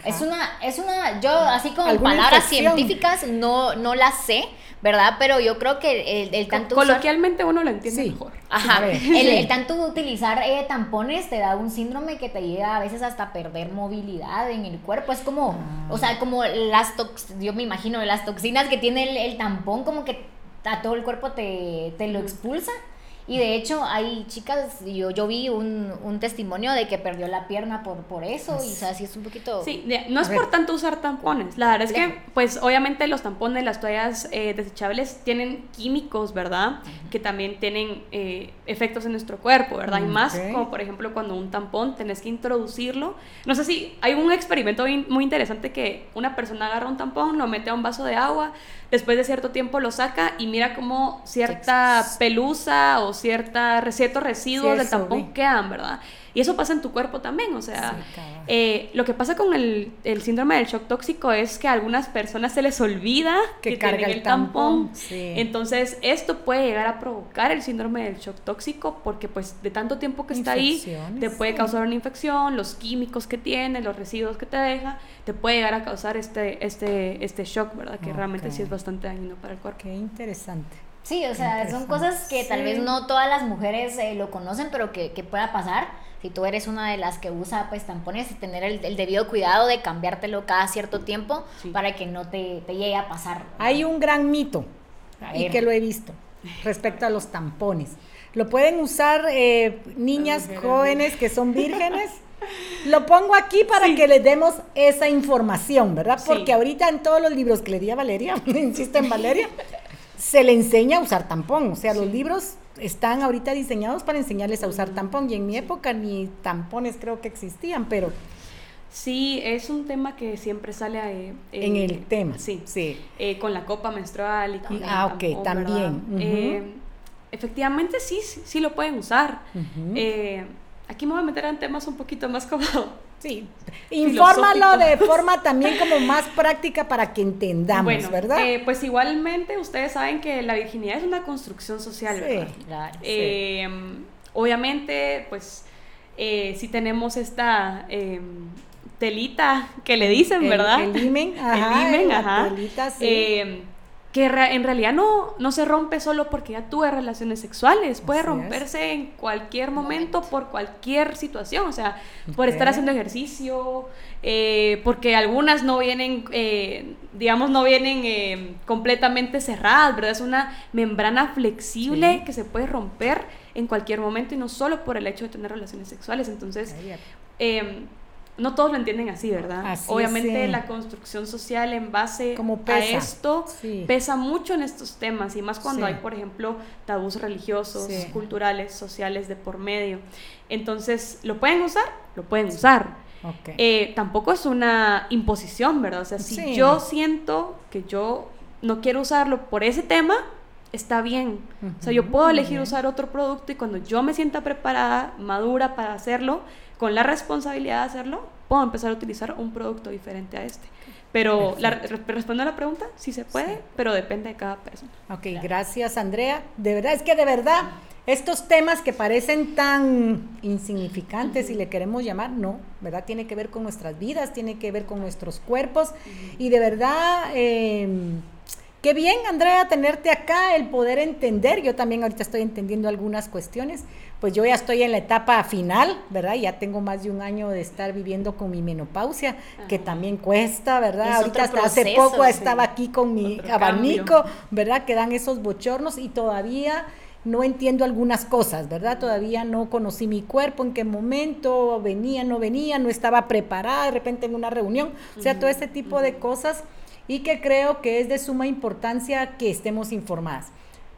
Ajá. Es una, es una, yo así ¿Alguna palabras infección? científicas no, no las sé, ¿verdad? Pero yo creo que el, el tanto usar- Coloquialmente uno lo entiende Sí. mejor. Ajá, el, el tanto utilizar eh, tampones te da un síndrome que te llega a veces hasta perder movilidad en el cuerpo. Es como, Ah. o sea, como las toxinas, yo me imagino, las toxinas que tiene el, el tampón, como que a todo el cuerpo te, te lo expulsa. Y de hecho hay chicas, yo, yo vi un, un testimonio de que perdió la pierna por, por eso, y o sea, sí es un poquito... Sí, no es por tanto usar tampones. La verdad es que, pues obviamente los tampones, las toallas eh, desechables tienen químicos, ¿verdad? Que también tienen eh, efectos en nuestro cuerpo, ¿verdad? Y más como por ejemplo cuando un tampón tenés que introducirlo. No sé si hay un experimento muy interesante que una persona agarra un tampón, lo mete a un vaso de agua, después de cierto tiempo lo saca y mira cómo cierta pelusa o cierta ciertos residuos Sí, del tampón quedan, ¿verdad? Y eso pasa en tu cuerpo también, o sea, Sí, eh, lo que pasa con el, el síndrome del shock tóxico es que a algunas personas se les olvida Que que, carga tienen el el tampón. tampón, sí. Entonces, esto puede llegar a provocar el síndrome del shock tóxico porque pues de tanto tiempo que está ahí, te puede sí. causar una infección, los químicos que tiene, los residuos que te deja, te puede llegar a causar este, este, este shock, ¿verdad? Que realmente sí es bastante dañino para el cuerpo. Qué interesante. Sí, o sea, son cosas que tal vez no todas las mujeres eh, lo conocen, pero que, que pueda pasar. Si tú eres una de las que usa pues tampones y tener el, el debido cuidado de cambiártelo cada cierto tiempo Sí. para que no te, te llegue a pasar. Hay un gran mito, y que lo he visto, respecto a los tampones. Lo pueden usar eh, niñas jóvenes que son vírgenes. Lo pongo aquí para que les demos esa información, ¿verdad? Sí. Porque ahorita en todos los libros que le di a Valeria, [laughs] insisto en Valeria, se le enseña a usar tampón. O sea, los libros están ahorita diseñados para enseñarles a usar tampón. Y en mi época ni tampones creo que existían, pero Sí, es un tema que siempre sale eh, en eh, el tema. Sí, sí. eh, con la copa menstrual y con el Ah, ok, también. Eh, efectivamente sí, sí, sí lo pueden usar. Aquí me voy a meter en temas un poquito más como... [laughs] Sí, infórmalo de forma también como más práctica para que entendamos, bueno, ¿verdad? eh, pues igualmente ustedes saben que la virginidad es una construcción social, Sí. ¿verdad? Claro. Eh, obviamente, pues eh, si tenemos esta eh, telita que le dicen, El- ¿verdad? el himen, [laughs] ajá, el himen, la ajá. telita, sí. Que en realidad no, no se rompe solo porque ya tuve relaciones sexuales, puede romperse en cualquier momento, por cualquier situación, o sea, por estar haciendo ejercicio, eh, porque algunas no vienen, eh, digamos, no vienen eh, completamente cerradas, ¿verdad? Es una membrana flexible que se puede romper en cualquier momento y no solo por el hecho de tener relaciones sexuales, entonces no todos lo entienden así, ¿verdad? Obviamente la construcción social en base a esto pesa mucho en estos temas y más cuando hay, por ejemplo, tabús religiosos, culturales, sociales de por medio. Entonces, ¿lo pueden usar? Lo pueden usar. Eh, tampoco es una imposición, ¿verdad? O sea, si yo siento que yo no quiero usarlo por ese tema, está bien. O sea, yo puedo elegir usar otro producto y cuando yo me sienta preparada, madura para hacerlo, con la responsabilidad de hacerlo, puedo empezar a utilizar un producto diferente a este. Pero la, respondo a la pregunta, sí se puede, pero depende de cada persona. Ok, gracias Andrea. De verdad, es que de verdad, estos temas que parecen tan insignificantes, si le queremos llamar, no, ¿verdad? Tiene que ver con nuestras vidas, tiene que ver con nuestros cuerpos. Y de verdad... Eh, Qué bien, Andrea, tenerte acá, el poder entender. Yo también ahorita estoy entendiendo algunas cuestiones. Pues yo ya estoy en la etapa final, ¿verdad? Ya tengo más de un año de estar viviendo con mi menopausia, que también cuesta, ¿verdad? ahorita hasta hace poco estaba aquí con mi abanico, ¿verdad? Que dan esos bochornos y todavía no entiendo algunas cosas, ¿verdad? Todavía no conocí mi cuerpo, en qué momento venía, no venía, no estaba preparada de repente en una reunión, o sea, todo ese tipo de cosas y que creo que es de suma importancia que estemos informadas.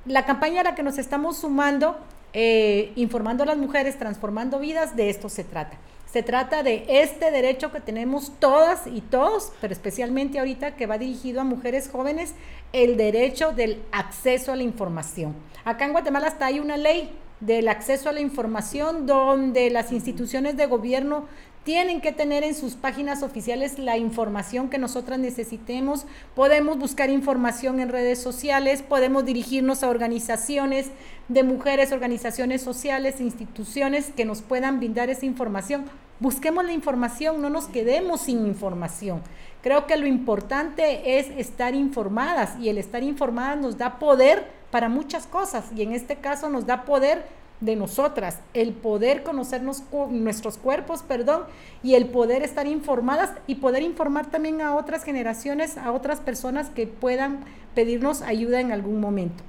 La campaña a la que nos estamos sumando, eh, informando a las mujeres, transformando vidas, de esto se trata. Se trata de este derecho que tenemos todas y todos, pero especialmente ahorita que va dirigido a mujeres jóvenes, el derecho del acceso a la información. Acá en Guatemala hasta hay una ley del acceso a la información donde las instituciones de gobierno tienen que tener en sus páginas oficiales la información que nosotras necesitemos. Podemos buscar información en redes sociales, podemos dirigirnos a organizaciones de mujeres, organizaciones sociales, instituciones que nos puedan brindar esa información. Busquemos la información, no nos quedemos sin información. Creo que lo importante es estar informadas y el estar informadas nos da poder para muchas cosas y en este caso nos da poder de nosotras, el poder conocernos nuestros cuerpos, perdón, y el poder estar informadas y poder informar también a otras generaciones, a otras personas que puedan pedirnos ayuda en algún momento.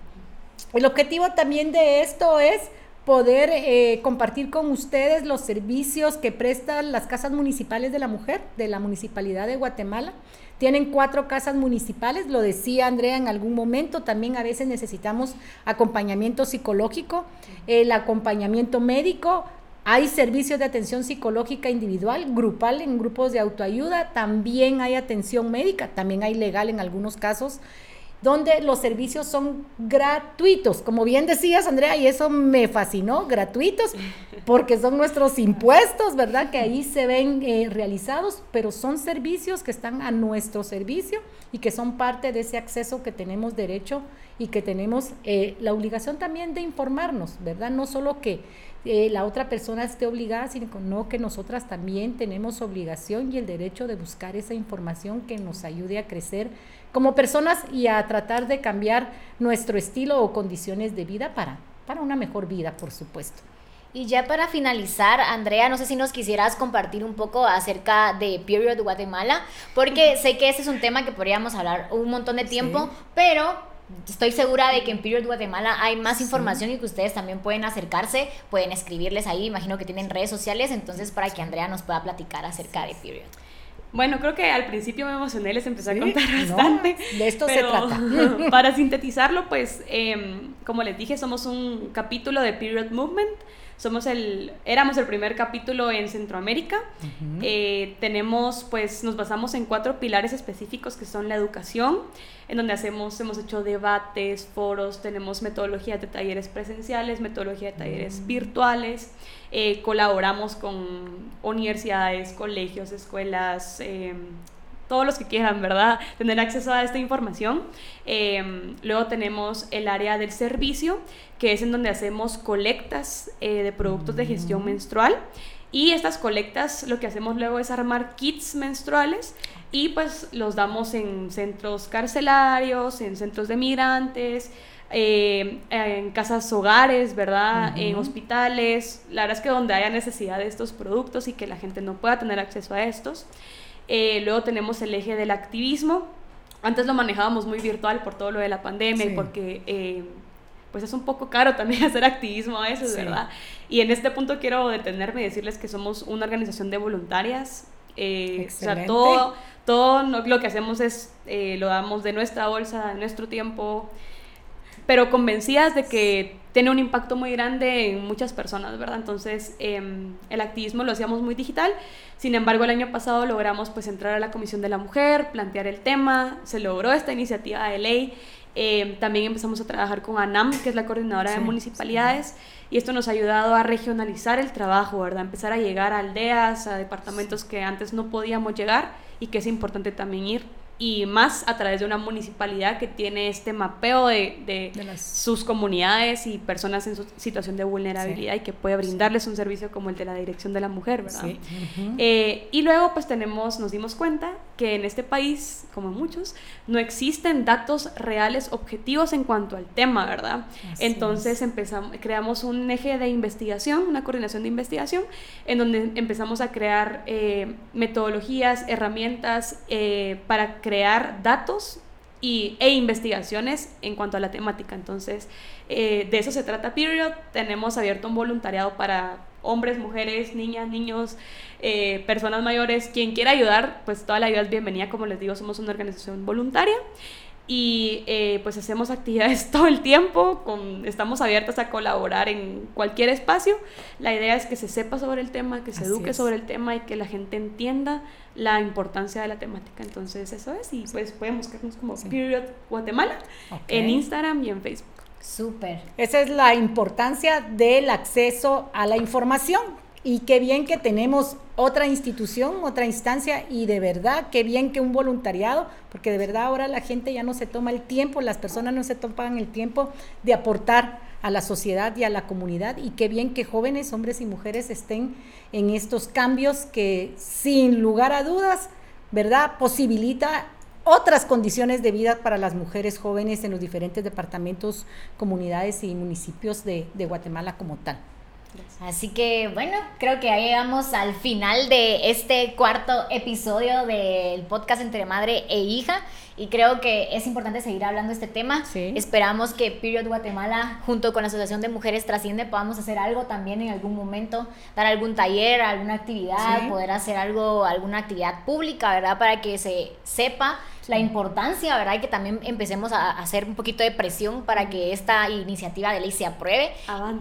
El objetivo también de esto es poder eh, compartir con ustedes los servicios que prestan las casas municipales de la mujer de la Municipalidad de Guatemala. Tienen cuatro casas municipales, lo decía Andrea en algún momento, también a veces necesitamos acompañamiento psicológico, el acompañamiento médico, hay servicios de atención psicológica individual, grupal en grupos de autoayuda, también hay atención médica, también hay legal en algunos casos donde los servicios son gratuitos, como bien decías, Andrea, y eso me fascinó, gratuitos, porque son nuestros impuestos, ¿verdad? Que ahí se ven eh, realizados, pero son servicios que están a nuestro servicio y que son parte de ese acceso que tenemos derecho y que tenemos eh, la obligación también de informarnos, ¿verdad? No solo que eh, la otra persona esté obligada, sino no que nosotras también tenemos obligación y el derecho de buscar esa información que nos ayude a crecer como personas y a tratar de cambiar nuestro estilo o condiciones de vida para, para una mejor vida, por supuesto. Y ya para finalizar, Andrea, no sé si nos quisieras compartir un poco acerca de Period Guatemala, porque sé que ese es un tema que podríamos hablar un montón de tiempo, pero estoy segura de que en Period Guatemala hay más información y que ustedes también pueden acercarse, pueden escribirles ahí, imagino que tienen redes sociales, entonces para que Andrea nos pueda platicar acerca de Period. Bueno, creo que al principio me emocioné, les empecé a contar bastante. de esto se trata. [laughs] para sintetizarlo, pues, em, como les dije, somos un capítulo de Period Movement. Somos el, éramos el primer capítulo en Centroamérica. Eh, tenemos, pues, nos basamos en cuatro pilares específicos que son la educación, en donde hacemos, hemos hecho debates, foros, tenemos metodología de talleres presenciales, metodología de talleres mm. virtuales, eh, colaboramos con universidades, colegios, escuelas, eh, todos los que quieran, ¿verdad? Tener acceso a esta información. Em, luego tenemos el área del servicio, que es en donde hacemos colectas eh, de productos de gestión menstrual. Y estas colectas lo que hacemos luego es armar kits menstruales y pues los damos en centros carcelarios, en centros de migrantes, eh, en casas hogares, ¿verdad? En hospitales, la verdad es que donde haya necesidad de estos productos y que la gente no pueda tener acceso a estos. Eh, luego tenemos el eje del activismo. Antes lo manejábamos muy virtual por todo lo de la pandemia y porque eh, pues es un poco caro también [laughs] hacer activismo a veces, ¿verdad? Y en este punto quiero detenerme y decirles que somos una organización de voluntarias. Eh, o sea, todo, todo lo que hacemos es, lo damos de nuestra bolsa, de nuestro tiempo pero convencidas de que tiene un impacto muy grande en muchas personas, ¿verdad? Entonces, em, el activismo lo hacíamos muy digital, sin embargo, el año pasado logramos pues entrar a la Comisión de la Mujer, plantear el tema, se logró esta iniciativa de ley, em, también empezamos a trabajar con ANAM, que es la coordinadora de municipalidades, y esto nos ha ayudado a regionalizar el trabajo, ¿verdad? Empezar a llegar a aldeas, a departamentos que antes no podíamos llegar y que es importante también ir y más a través de una municipalidad que tiene este mapeo de, sus comunidades y personas en situación de vulnerabilidad y que puede brindarles un servicio como el de la Dirección de la Mujer, ¿verdad? Eh, y luego pues tenemos, nos dimos cuenta que en este país, como muchos, no existen datos reales objetivos en cuanto al tema, ¿verdad? Entonces empezamos, creamos un eje de investigación, una coordinación de investigación, en donde empezamos a crear eh, metodologías, herramientas eh, para crear crear datos y, e investigaciones en cuanto a la temática. Entonces, eh, de eso se trata. Tenemos abierto un voluntariado para hombres, mujeres, niñas, niños, eh, personas mayores. Quien quiera ayudar, pues toda la ayuda es bienvenida. Como les digo, somos una organización voluntaria y eh, pues hacemos actividades [laughs] todo el tiempo, con, estamos abiertas a colaborar en cualquier espacio. La idea es que se sepa sobre el tema, que se eduque sobre el tema y que la gente entienda la importancia de la temática. Entonces eso es y pues pueden buscarnos como Period Guatemala en Instagram y en Facebook. Súper. Esa es la importancia del acceso a la información y qué bien que tenemos otra institución, otra instancia y de verdad, qué bien que un voluntariado, porque de verdad ahora la gente ya no se toma el tiempo, las personas no se toman el tiempo de aportar a la sociedad y a la comunidad y qué bien que jóvenes, hombres y mujeres estén en estos cambios que sin lugar a dudas, ¿verdad? Posibilita otras condiciones de vida para las mujeres jóvenes en los diferentes departamentos, comunidades y municipios de, de Guatemala como tal. Así que bueno, creo que ya llegamos al final de este cuarto episodio del podcast entre madre e hija y creo que es importante seguir hablando de este tema. Esperamos que Period Guatemala junto con la Asociación de Mujeres Trasciende podamos hacer algo también en algún momento, dar algún taller, alguna actividad, poder hacer algo, alguna actividad pública, ¿verdad? Para que se sepa la importancia, ¿verdad? Y que también empecemos a hacer un poquito de presión para que esta iniciativa de ley se apruebe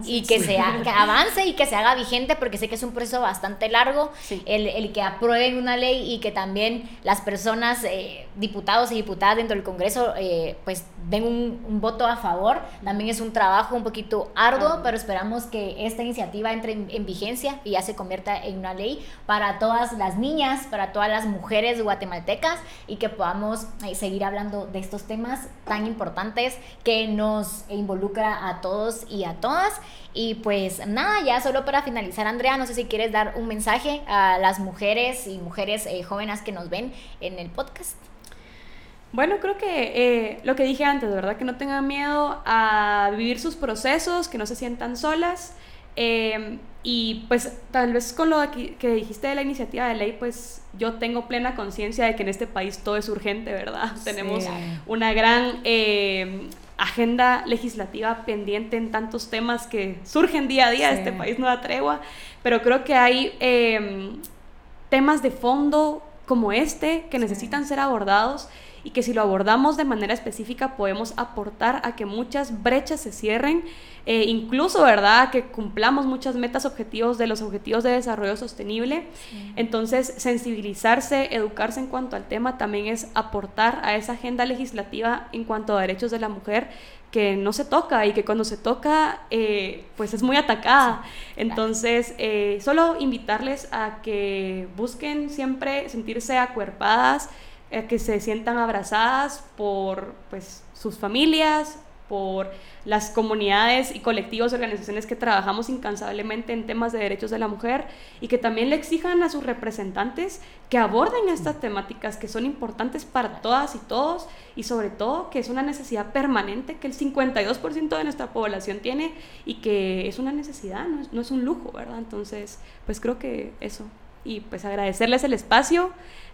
y que, se avance y que se haga vigente, porque sé que es un proceso bastante largo, el, el, que aprueben una ley y que también las personas, eh, diputados y diputadas dentro del Congreso, eh, pues den un, un, voto a favor. También es un trabajo un poquito arduo, pero esperamos que esta iniciativa entre en, vigencia y ya se convierta en una ley para todas las niñas, para todas las mujeres guatemaltecas y que podamos eh, seguir hablando de estos temas tan importantes que nos involucra a todos y a todas. Y pues nada, ya solo para finalizar, Andrea, no sé si quieres dar un mensaje a las mujeres y mujeres eh, jóvenes que nos ven en el podcast. Bueno, creo que eh, lo que dije antes, ¿verdad? Que no tengan miedo a vivir sus procesos, que no se sientan solas. Em, y pues tal vez con lo que dijiste de la iniciativa de ley, pues yo tengo plena conciencia de que en este país todo es urgente, ¿verdad? [laughs] Tenemos una gran em, agenda legislativa pendiente en tantos temas que surgen día a día, este país no da tregua, pero creo que hay em, temas de fondo como este que necesitan ser abordados y que si lo abordamos de manera específica podemos aportar a que muchas brechas se cierren, eh, incluso, ¿verdad?, que cumplamos muchas metas objetivos de los objetivos de desarrollo sostenible. Entonces, sensibilizarse, educarse en cuanto al tema también es aportar a esa agenda legislativa en cuanto a derechos de la mujer que no se toca y que cuando se toca eh, pues es muy atacada. Entonces, eh, solo invitarles a que busquen siempre sentirse acuerpadas, que se sientan abrazadas por pues, sus familias, por las comunidades y colectivos, organizaciones que trabajamos incansablemente en temas de derechos de la mujer y que también le exijan a sus representantes que aborden estas temáticas que son importantes para todas y todos y sobre todo que es una necesidad permanente que el 52% de nuestra población tiene y que es una necesidad, no es, no es un lujo, ¿verdad? Entonces, pues creo que eso. Y pues agradecerles el espacio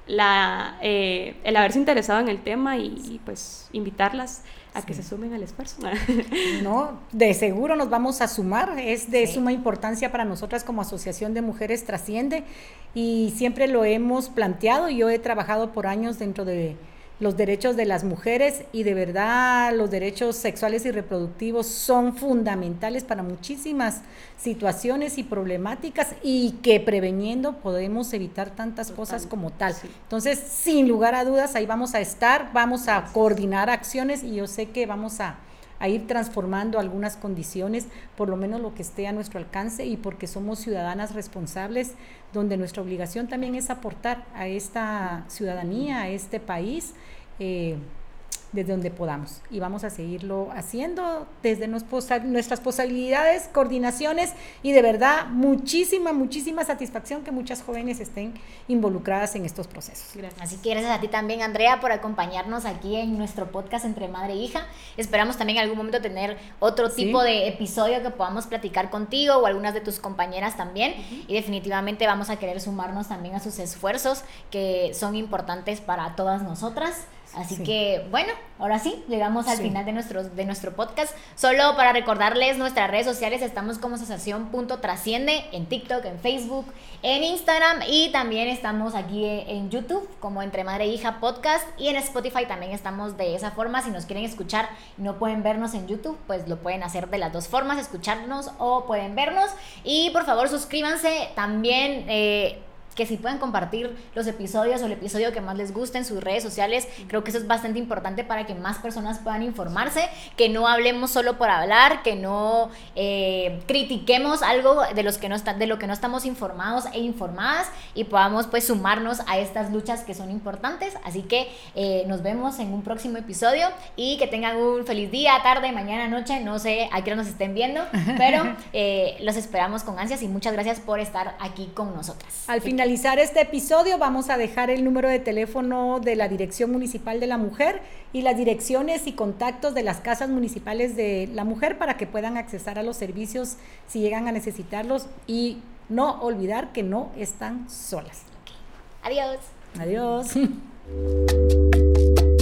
la, eh, el haberse interesado en el tema y, pues invitarlas a que se sumen al esfuerzo. [laughs] No, de seguro nos vamos a sumar, es de suma importancia para nosotras como Asociación de Mujeres Trasciende y siempre lo hemos planteado, yo he trabajado por años dentro de los derechos de las mujeres y de verdad los derechos sexuales y reproductivos son fundamentales para muchísimas situaciones y problemáticas y que preveniendo podemos evitar tantas cosas como tal. Entonces, sin lugar a dudas, ahí vamos a estar, vamos a coordinar acciones y yo sé que vamos a, a ir transformando algunas condiciones, por lo menos lo que esté a nuestro alcance y porque somos ciudadanas responsables, donde nuestra obligación también es aportar a esta ciudadanía, a este país. Eh, desde donde podamos. Y vamos a seguirlo haciendo desde nuestras posibilidades, coordinaciones y de verdad muchísima, muchísima satisfacción que muchas jóvenes estén involucradas en estos procesos. Así que gracias a ti también, Andrea, por acompañarnos aquí en nuestro podcast entre madre e hija. Esperamos también en algún momento tener otro tipo de episodio que podamos platicar contigo o algunas de tus compañeras también. Y definitivamente vamos a querer sumarnos también a sus esfuerzos que son importantes para todas nosotras. Así que, bueno, ahora sí, llegamos al final de nuestro, de nuestro podcast. Solo para recordarles nuestras redes sociales, estamos como asociación.trasciende en TikTok, en Facebook, en Instagram y también estamos aquí en YouTube como Entre Madre e Hija Podcast y en Spotify también estamos de esa forma. Si nos quieren escuchar y no pueden vernos en YouTube, pues lo pueden hacer de las dos formas, escucharnos o pueden vernos. Y por favor suscríbanse también. Eh, que si pueden compartir los episodios o el episodio que más les guste en sus redes sociales, creo que eso es bastante importante para que más personas puedan informarse, que no hablemos solo por hablar, que no eh, critiquemos algo de, los que no está, de lo que no estamos informados e informadas y podamos pues sumarnos a estas luchas que son importantes. Así que eh, nos vemos en un próximo episodio y que tengan un feliz día, tarde, mañana, noche, no sé a qué nos estén viendo, pero [laughs] eh, los esperamos con ansias y muchas gracias por estar aquí con nosotras. Al final finalizar este episodio vamos a dejar el número de teléfono de la Dirección Municipal de la Mujer y las direcciones y contactos de las casas municipales de la mujer para que puedan accesar a los servicios si llegan a necesitarlos y no olvidar que no están solas. Adiós. Adiós. [laughs]